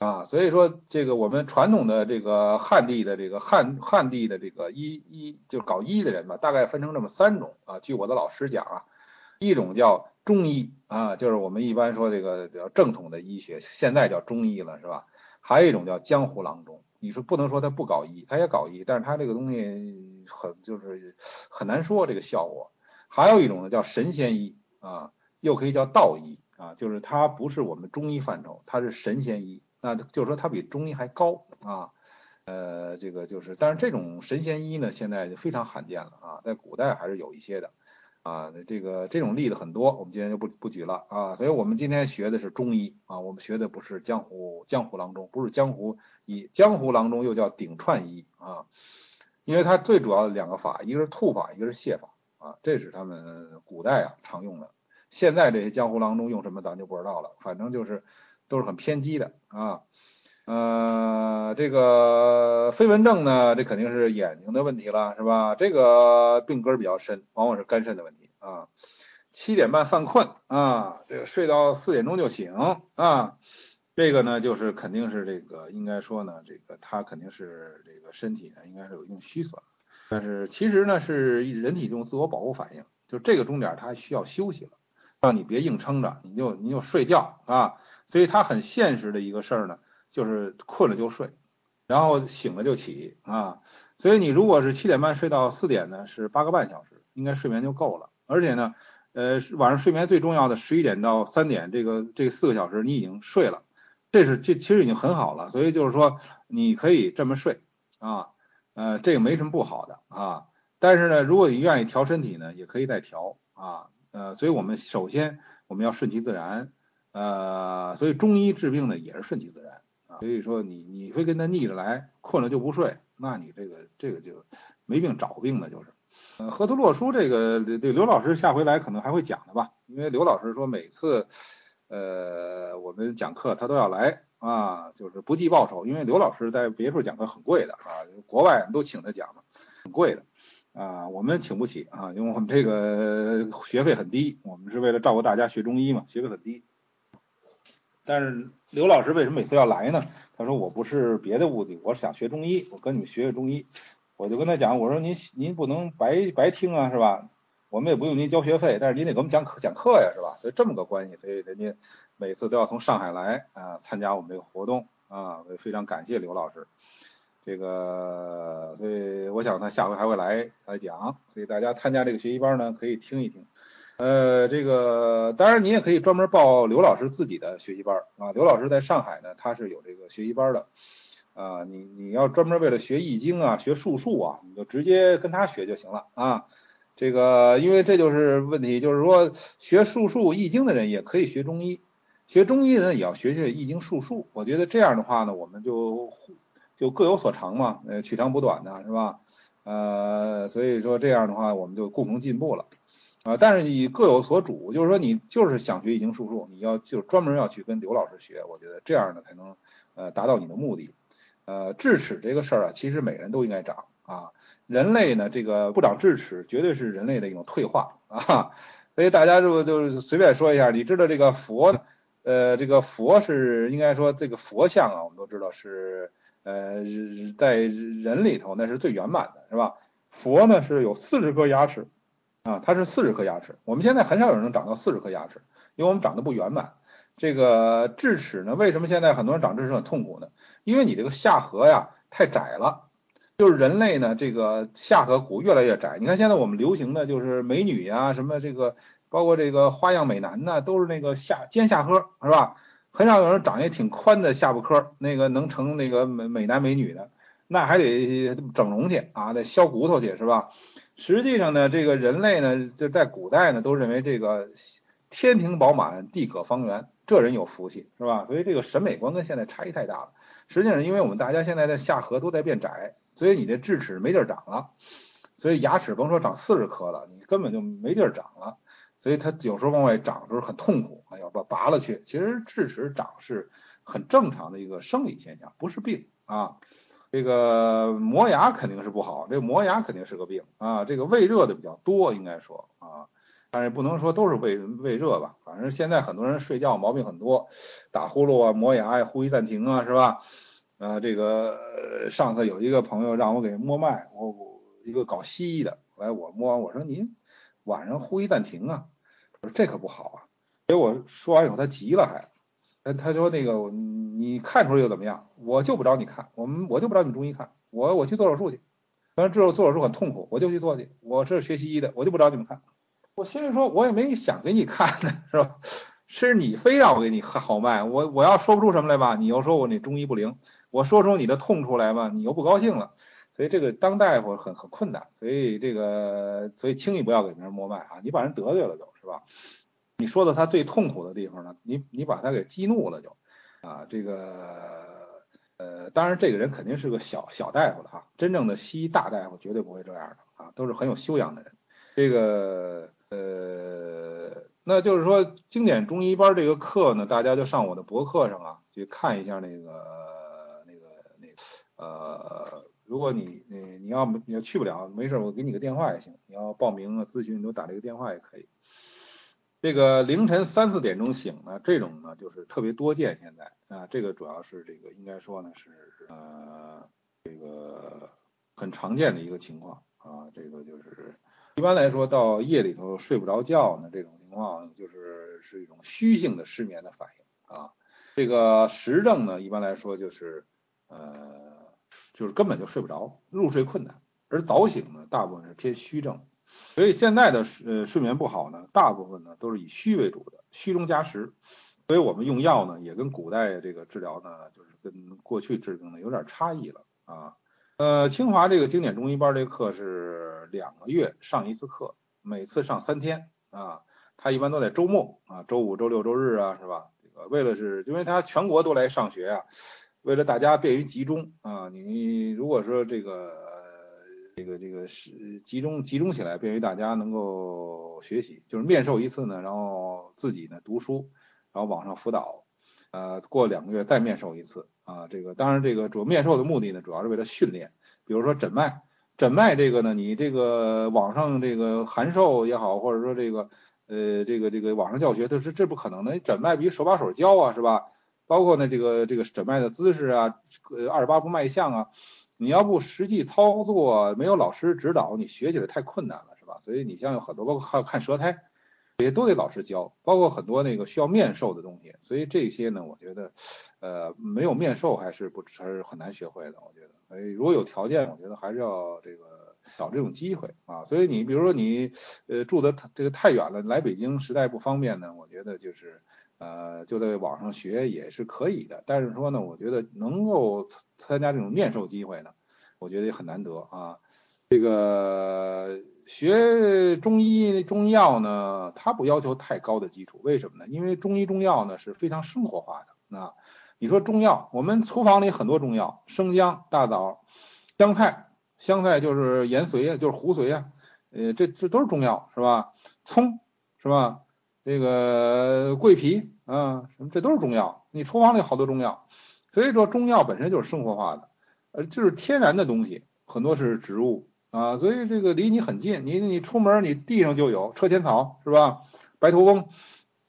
啊。所以说这个我们传统的这个汉地的这个汉汉地的这个医医就搞医的人吧，大概分成这么三种啊。据我的老师讲啊，一种叫中医啊，就是我们一般说这个比较正统的医学，现在叫中医了，是吧？还有一种叫江湖郎中。你说不能说他不搞医，他也搞医，但是他这个东西很就是很难说这个效果。还有一种呢叫神仙医啊，又可以叫道医啊，就是它不是我们中医范畴，它是神仙医，那就是说它比中医还高啊。呃，这个就是，但是这种神仙医呢，现在就非常罕见了啊，在古代还是有一些的。啊，这个这种例子很多，我们今天就不不举了啊。所以我们今天学的是中医啊，我们学的不是江湖江湖郎中，不是江湖医，江湖郎中又叫顶串医啊，因为它最主要的两个法，一个是吐法，一个是泻法啊，这是他们古代啊常用的。现在这些江湖郎中用什么，咱就不知道了，反正就是都是很偏激的啊。呃，这个飞蚊症呢，这肯定是眼睛的问题了，是吧？这个病根比较深，往往是肝肾的问题啊。七点半犯困啊，这个睡到四点钟就醒啊，这个呢就是肯定是这个，应该说呢，这个他肯定是这个身体呢应该是有一定虚损，但是其实呢是人体这种自我保护反应，就这个钟点他需要休息了，让你别硬撑着，你就你就睡觉啊，所以他很现实的一个事儿呢。就是困了就睡，然后醒了就起啊，所以你如果是七点半睡到四点呢，是八个半小时，应该睡眠就够了。而且呢，呃，晚上睡眠最重要的十一点到三点这个这四个小时你已经睡了，这是这其实已经很好了。所以就是说你可以这么睡啊，呃，这个没什么不好的啊。但是呢，如果你愿意调身体呢，也可以再调啊，呃，所以我们首先我们要顺其自然，呃，所以中医治病呢也是顺其自然。所以说你你会跟他逆着来，困了就不睡，那你这个这个就没病找病了，就是。呃，河图洛书这个这刘老师下回来可能还会讲的吧，因为刘老师说每次呃我们讲课他都要来啊，就是不计报酬，因为刘老师在别处讲课很贵的啊，国外都请他讲的，很贵的啊，我们请不起啊，因为我们这个学费很低，我们是为了照顾大家学中医嘛，学费很低。但是刘老师为什么每次要来呢？他说我不是别的目的，我是想学中医，我跟你们学学中医。我就跟他讲，我说您您不能白白听啊，是吧？我们也不用您交学费，但是您得给我们讲课讲课呀，是吧？所以这么个关系，所以人家每次都要从上海来啊参加我们这个活动啊，我也非常感谢刘老师。这个，所以我想他下回还会来来讲，所以大家参加这个学习班呢，可以听一听。呃，这个当然你也可以专门报刘老师自己的学习班啊。刘老师在上海呢，他是有这个学习班的啊。你你要专门为了学易经啊、学术数啊，你就直接跟他学就行了啊。这个因为这就是问题，就是说学术数易经的人也可以学中医，学中医的人也要学学易经术数。我觉得这样的话呢，我们就就各有所长嘛，呃，取长补短的是吧？呃，所以说这样的话，我们就共同进步了。啊，但是你各有所主，就是说你就是想学易经术数，你要就专门要去跟刘老师学，我觉得这样呢才能呃达到你的目的。呃，智齿这个事儿啊，其实每人都应该长啊，人类呢这个不长智齿，绝对是人类的一种退化啊。所以大家就就随便说一下，你知道这个佛，呃，这个佛是应该说这个佛像啊，我们都知道是呃在人里头那是最圆满的，是吧？佛呢是有四十颗牙齿。啊，它是四十颗牙齿，我们现在很少有人能长到四十颗牙齿，因为我们长得不圆满。这个智齿呢，为什么现在很多人长智齿很痛苦呢？因为你这个下颌呀太窄了，就是人类呢这个下颌骨越来越窄。你看现在我们流行的就是美女呀，什么这个包括这个花样美男呢，都是那个下尖下颌，是吧？很少有人长一挺宽的下巴颏，那个能成那个美美男美女的，那还得整容去啊，得削骨头去，是吧？实际上呢，这个人类呢，就在古代呢，都认为这个天庭饱满，地阁方圆，这人有福气，是吧？所以这个审美观跟现在差异太大了。实际上，因为我们大家现在的下颌都在变窄，所以你这智齿没地儿长了，所以牙齿甭说长四十颗了，你根本就没地儿长了。所以它有时候往外长的时候很痛苦，哎呀把拔了去。其实智齿长是很正常的一个生理现象，不是病啊。这个磨牙肯定是不好，这个磨牙肯定是个病啊。这个胃热的比较多，应该说啊，但是不能说都是胃胃热吧。反正现在很多人睡觉毛病很多，打呼噜啊、磨牙呀、呼吸暂停啊，是吧？啊，这个上次有一个朋友让我给摸脉，我一个搞西医的，来我摸完我说您晚上呼吸暂停啊，我说这可不好啊。给我说完以后他急了还。他说那个你看出来又怎么样？我就不找你看，我们我就不找你中医看，我我去做手术去。反正之后做手术很痛苦，我就去做去。我是学西医的，我就不找你们看。我心里说，我也没想给你看呢，是吧？是你非让我给你号脉，我我要说不出什么来吧，你又说我那中医不灵；我说出你的痛出来吧，你又不高兴了。所以这个当大夫很很困难，所以这个所以轻易不要给别人摸脉啊，你把人得罪了都是吧？你说的他最痛苦的地方呢，你你把他给激怒了就，啊，这个呃，当然这个人肯定是个小小大夫了哈，真正的西医大大夫绝对不会这样的啊，都是很有修养的人。这个呃，那就是说经典中医班这个课呢，大家就上我的博客上啊去看一下那个那个那个呃，如果你你你要你要去不了，没事，我给你个电话也行，你要报名啊咨询，你都打这个电话也可以。这个凌晨三四点钟醒呢，这种呢就是特别多见。现在啊，这个主要是这个应该说呢是呃这个很常见的一个情况啊。这个就是一般来说到夜里头睡不着觉呢，这种情况就是是一种虚性的失眠的反应啊。这个实症呢，一般来说就是呃就是根本就睡不着，入睡困难。而早醒呢，大部分是偏虚症。所以现在的呃睡眠不好呢，大部分呢都是以虚为主的，虚中加实。所以我们用药呢，也跟古代这个治疗呢，就是跟过去治病呢有点差异了啊。呃，清华这个经典中医班这课是两个月上一次课，每次上三天啊。他一般都在周末啊，周五、周六、周日啊，是吧？这个为了是因为他全国都来上学啊，为了大家便于集中啊，你如果说这个。这个这个是集中集中起来，便于大家能够学习。就是面授一次呢，然后自己呢读书，然后网上辅导，呃，过两个月再面授一次啊。这个当然，这个主面授的目的呢，主要是为了训练。比如说诊脉，诊脉这个呢，你这个网上这个函授也好，或者说这个呃这个这个网上教学，这是这不可能的。诊脉比手把手教啊，是吧？包括呢这个这个诊脉的姿势啊，呃二十八步脉象啊。你要不实际操作，没有老师指导，你学起来太困难了，是吧？所以你像有很多包括看看舌苔，这些都得老师教，包括很多那个需要面授的东西。所以这些呢，我觉得，呃，没有面授还是不还是很难学会的。我觉得，所以如果有条件，我觉得还是要这个找这种机会啊。所以你比如说你呃住的这个太远了，来北京实在不方便呢，我觉得就是呃就在网上学也是可以的。但是说呢，我觉得能够参加这种面授机会呢，我觉得也很难得啊。这个学中医中药呢，它不要求太高的基础，为什么呢？因为中医中药呢是非常生活化的啊。你说中药，我们厨房里很多中药，生姜、大枣、香菜，香菜就是盐髓啊，就是胡髓啊，呃，这这都是中药是吧？葱是吧？这个桂皮啊，什么这都是中药。你厨房里好多中药，所以说中药本身就是生活化的，呃，就是天然的东西，很多是植物。啊，所以这个离你很近，你你出门你地上就有车前草是吧？白头翁，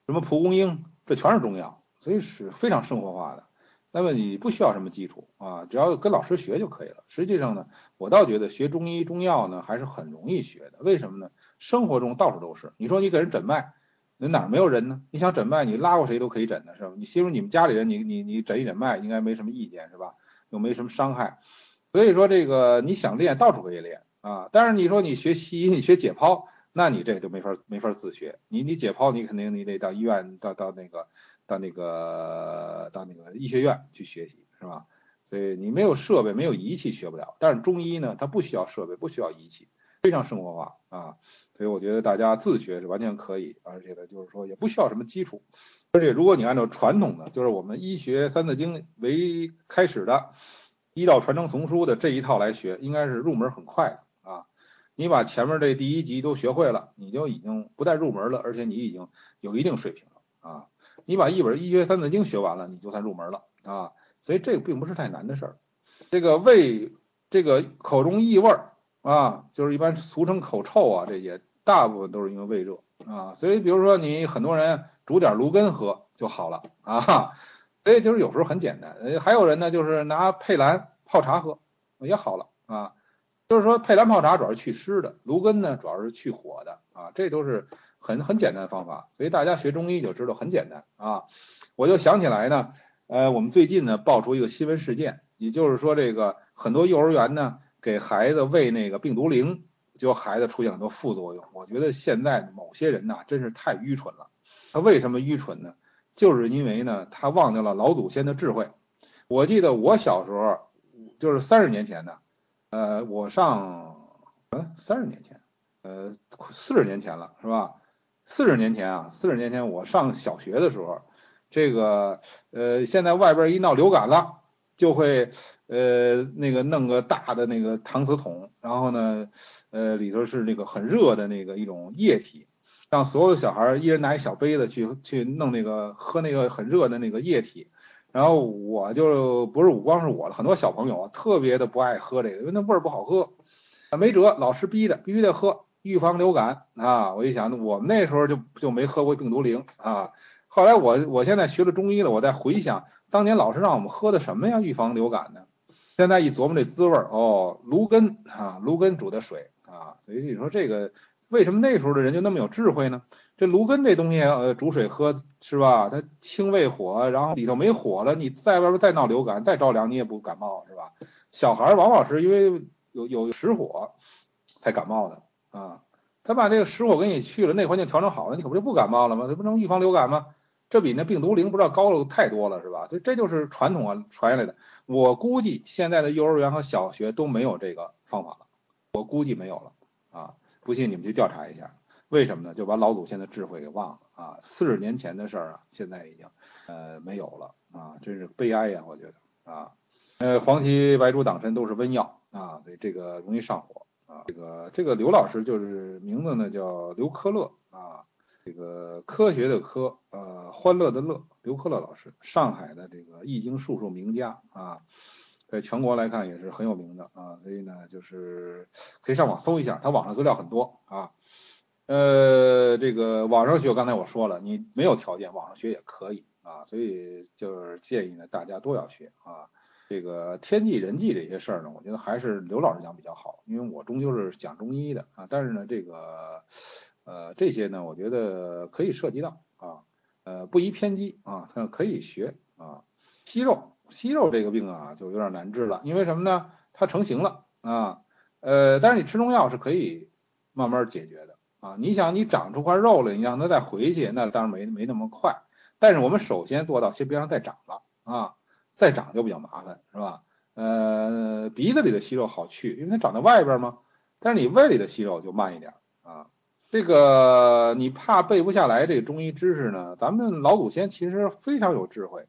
什么蒲公英，这全是中药，所以是非常生活化的。那么你不需要什么基础啊，只要跟老师学就可以了。实际上呢，我倒觉得学中医中药呢还是很容易学的。为什么呢？生活中到处都是。你说你给人诊脉，那哪没有人呢？你想诊脉，你拉过谁都可以诊的是吧？你媳妇你们家里人，你你你诊一诊脉，应该没什么意见是吧？又没什么伤害。所以说这个你想练，到处可以练。啊，但是你说你学西医，你学解剖，那你这个就没法没法自学。你你解剖，你肯定你得到医院，到到那个到那个到那个医学院去学习，是吧？所以你没有设备，没有仪器学不了。但是中医呢，它不需要设备，不需要仪器，非常生活化啊。所以我觉得大家自学是完全可以，而且呢，就是说也不需要什么基础。而且如果你按照传统的，就是我们医学三字经为开始的医道传承丛书的这一套来学，应该是入门很快的啊。你把前面这第一集都学会了，你就已经不带入门了，而且你已经有一定水平了啊！你把一本医学三字经学完了，你就算入门了啊！所以这个并不是太难的事儿。这个胃，这个口中异味儿啊，就是一般俗称口臭啊，这些大部分都是因为胃热啊。所以比如说你很多人煮点芦根喝就好了啊。所以就是有时候很简单。还有人呢，就是拿佩兰泡茶喝也好了啊。就是说，佩兰泡茶主要是去湿的，芦根呢主要是去火的啊，这都是很很简单的方法，所以大家学中医就知道很简单啊。我就想起来呢，呃，我们最近呢爆出一个新闻事件，也就是说，这个很多幼儿园呢给孩子喂那个病毒灵，就孩子出现很多副作用。我觉得现在某些人呐真是太愚蠢了。他为什么愚蠢呢？就是因为呢他忘掉了老祖先的智慧。我记得我小时候，就是三十年前的。呃，我上嗯三十年前，呃四十年前了是吧？四十年前啊，四十年前我上小学的时候，这个呃现在外边一闹流感了，就会呃那个弄个大的那个搪瓷桶，然后呢呃里头是那个很热的那个一种液体，让所有小孩一人拿一小杯子去去弄那个喝那个很热的那个液体。然后我就不是光是我了，很多小朋友特别的不爱喝这个，因为那味儿不好喝，没辙，老师逼的，必须得喝，预防流感啊。我一想，我们那时候就就没喝过病毒灵啊。后来我我现在学了中医了，我再回想当年老师让我们喝的什么呀，预防流感呢？现在一琢磨这滋味儿，哦，芦根啊，芦根煮的水啊，所以你说这个。为什么那时候的人就那么有智慧呢？这芦根这东西，呃，煮水喝是吧？它清胃火，然后里头没火了，你在外边再闹流感，再着凉，你也不感冒是吧？小孩往往是因为有有实火才感冒的啊。他把这个实火给你去了，内环境调整好了，你可不就不感冒了吗？这不能预防流感吗？这比那病毒灵不知道高了太多了是吧？所以这就是传统啊传下来的。我估计现在的幼儿园和小学都没有这个方法了，我估计没有了啊。不信你们去调查一下，为什么呢？就把老祖先的智慧给忘了啊！四十年前的事儿啊，现在已经呃没有了啊，真是悲哀呀！我觉得啊，呃，黄芪、白术、党参都是温药啊，所以这个容易上火啊。这个这个刘老师就是名字呢叫刘科乐啊，这个科学的科呃欢乐的乐，刘科乐老师，上海的这个易经术数名家啊。在全国来看也是很有名的啊，所以呢，就是可以上网搜一下，他网上资料很多啊。呃，这个网上学，刚才我说了，你没有条件，网上学也可以啊。所以就是建议呢，大家都要学啊。这个天纪人际这些事儿呢，我觉得还是刘老师讲比较好，因为我终究是讲中医的啊。但是呢，这个呃，这些呢，我觉得可以涉及到啊，呃，不宜偏激啊，可以学啊。息肉，息肉这个病啊，就有点难治了，因为什么呢？它成型了啊，呃，但是你吃中药是可以慢慢解决的啊。你想，你长出块肉了，你让它再回去，那当然没没那么快。但是我们首先做到先别让再长了啊，再长就比较麻烦，是吧？呃，鼻子里的息肉好去，因为它长在外边嘛。但是你胃里的息肉就慢一点啊。这个你怕背不下来这个中医知识呢？咱们老祖先其实非常有智慧。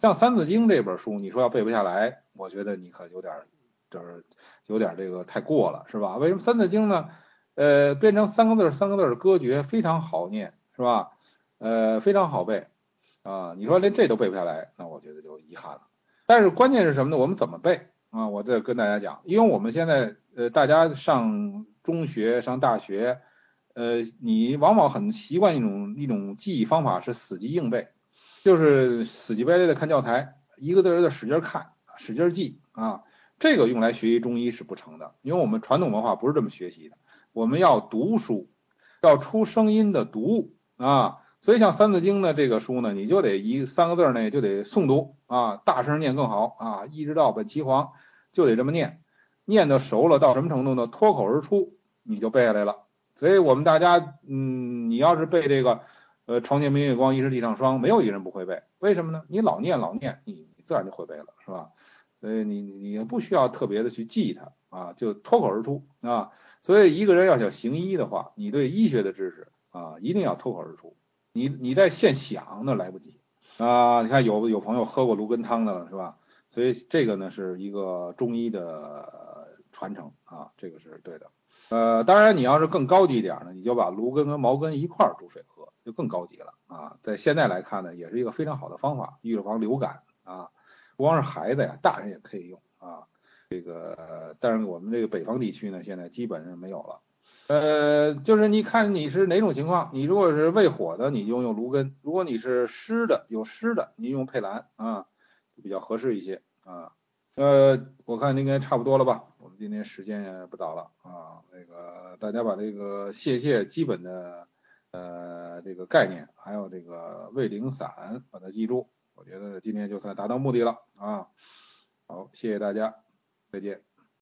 像《三字经》这本书，你说要背不下来，我觉得你可有点就是有点这个太过了，是吧？为什么《三字经》呢？呃，变成三个字三个字的歌诀，非常好念，是吧？呃，非常好背。啊，你说连这都背不下来，那我觉得就遗憾了。但是关键是什么呢？我们怎么背啊？我再跟大家讲，因为我们现在呃，大家上中学、上大学，呃，你往往很习惯一种一种记忆方法是死记硬背，就是死记白赖的看教材，一个字儿的使劲看，使劲记啊。这个用来学习中医是不成的，因为我们传统文化不是这么学习的，我们要读书，要出声音的读啊。所以像《三字经》呢，这个书呢，你就得一三个字呢，就得诵读啊，大声念更好啊，一直到本齐黄，就得这么念，念的熟了到什么程度呢？脱口而出，你就背下来了。所以我们大家，嗯，你要是背这个，呃，床前明月光，疑是地上霜，没有一个人不会背。为什么呢？你老念老念，你你自然就会背了，是吧？所以你你也不需要特别的去记它啊，就脱口而出啊。所以一个人要想行医的话，你对医学的知识啊，一定要脱口而出。你你在现想那来不及啊！你看有有朋友喝过芦根汤的了是吧？所以这个呢是一个中医的传承啊，这个是对的。呃，当然你要是更高级一点呢，你就把芦根跟毛根一块儿煮水喝，就更高级了啊。在现在来看呢，也是一个非常好的方法，预防流感啊。不光是孩子呀，大人也可以用啊。这个，但是我们这个北方地区呢，现在基本上没有了。呃，就是你看你是哪种情况，你如果是胃火的，你就用芦根；如果你是湿的，有湿的，你用佩兰啊，比较合适一些啊。呃，我看应该差不多了吧，今天时间也不早了啊。那个大家把这个泄泻基本的呃这个概念，还有这个胃灵散，把它记住，我觉得今天就算达到目的了啊。好，谢谢大家，再见。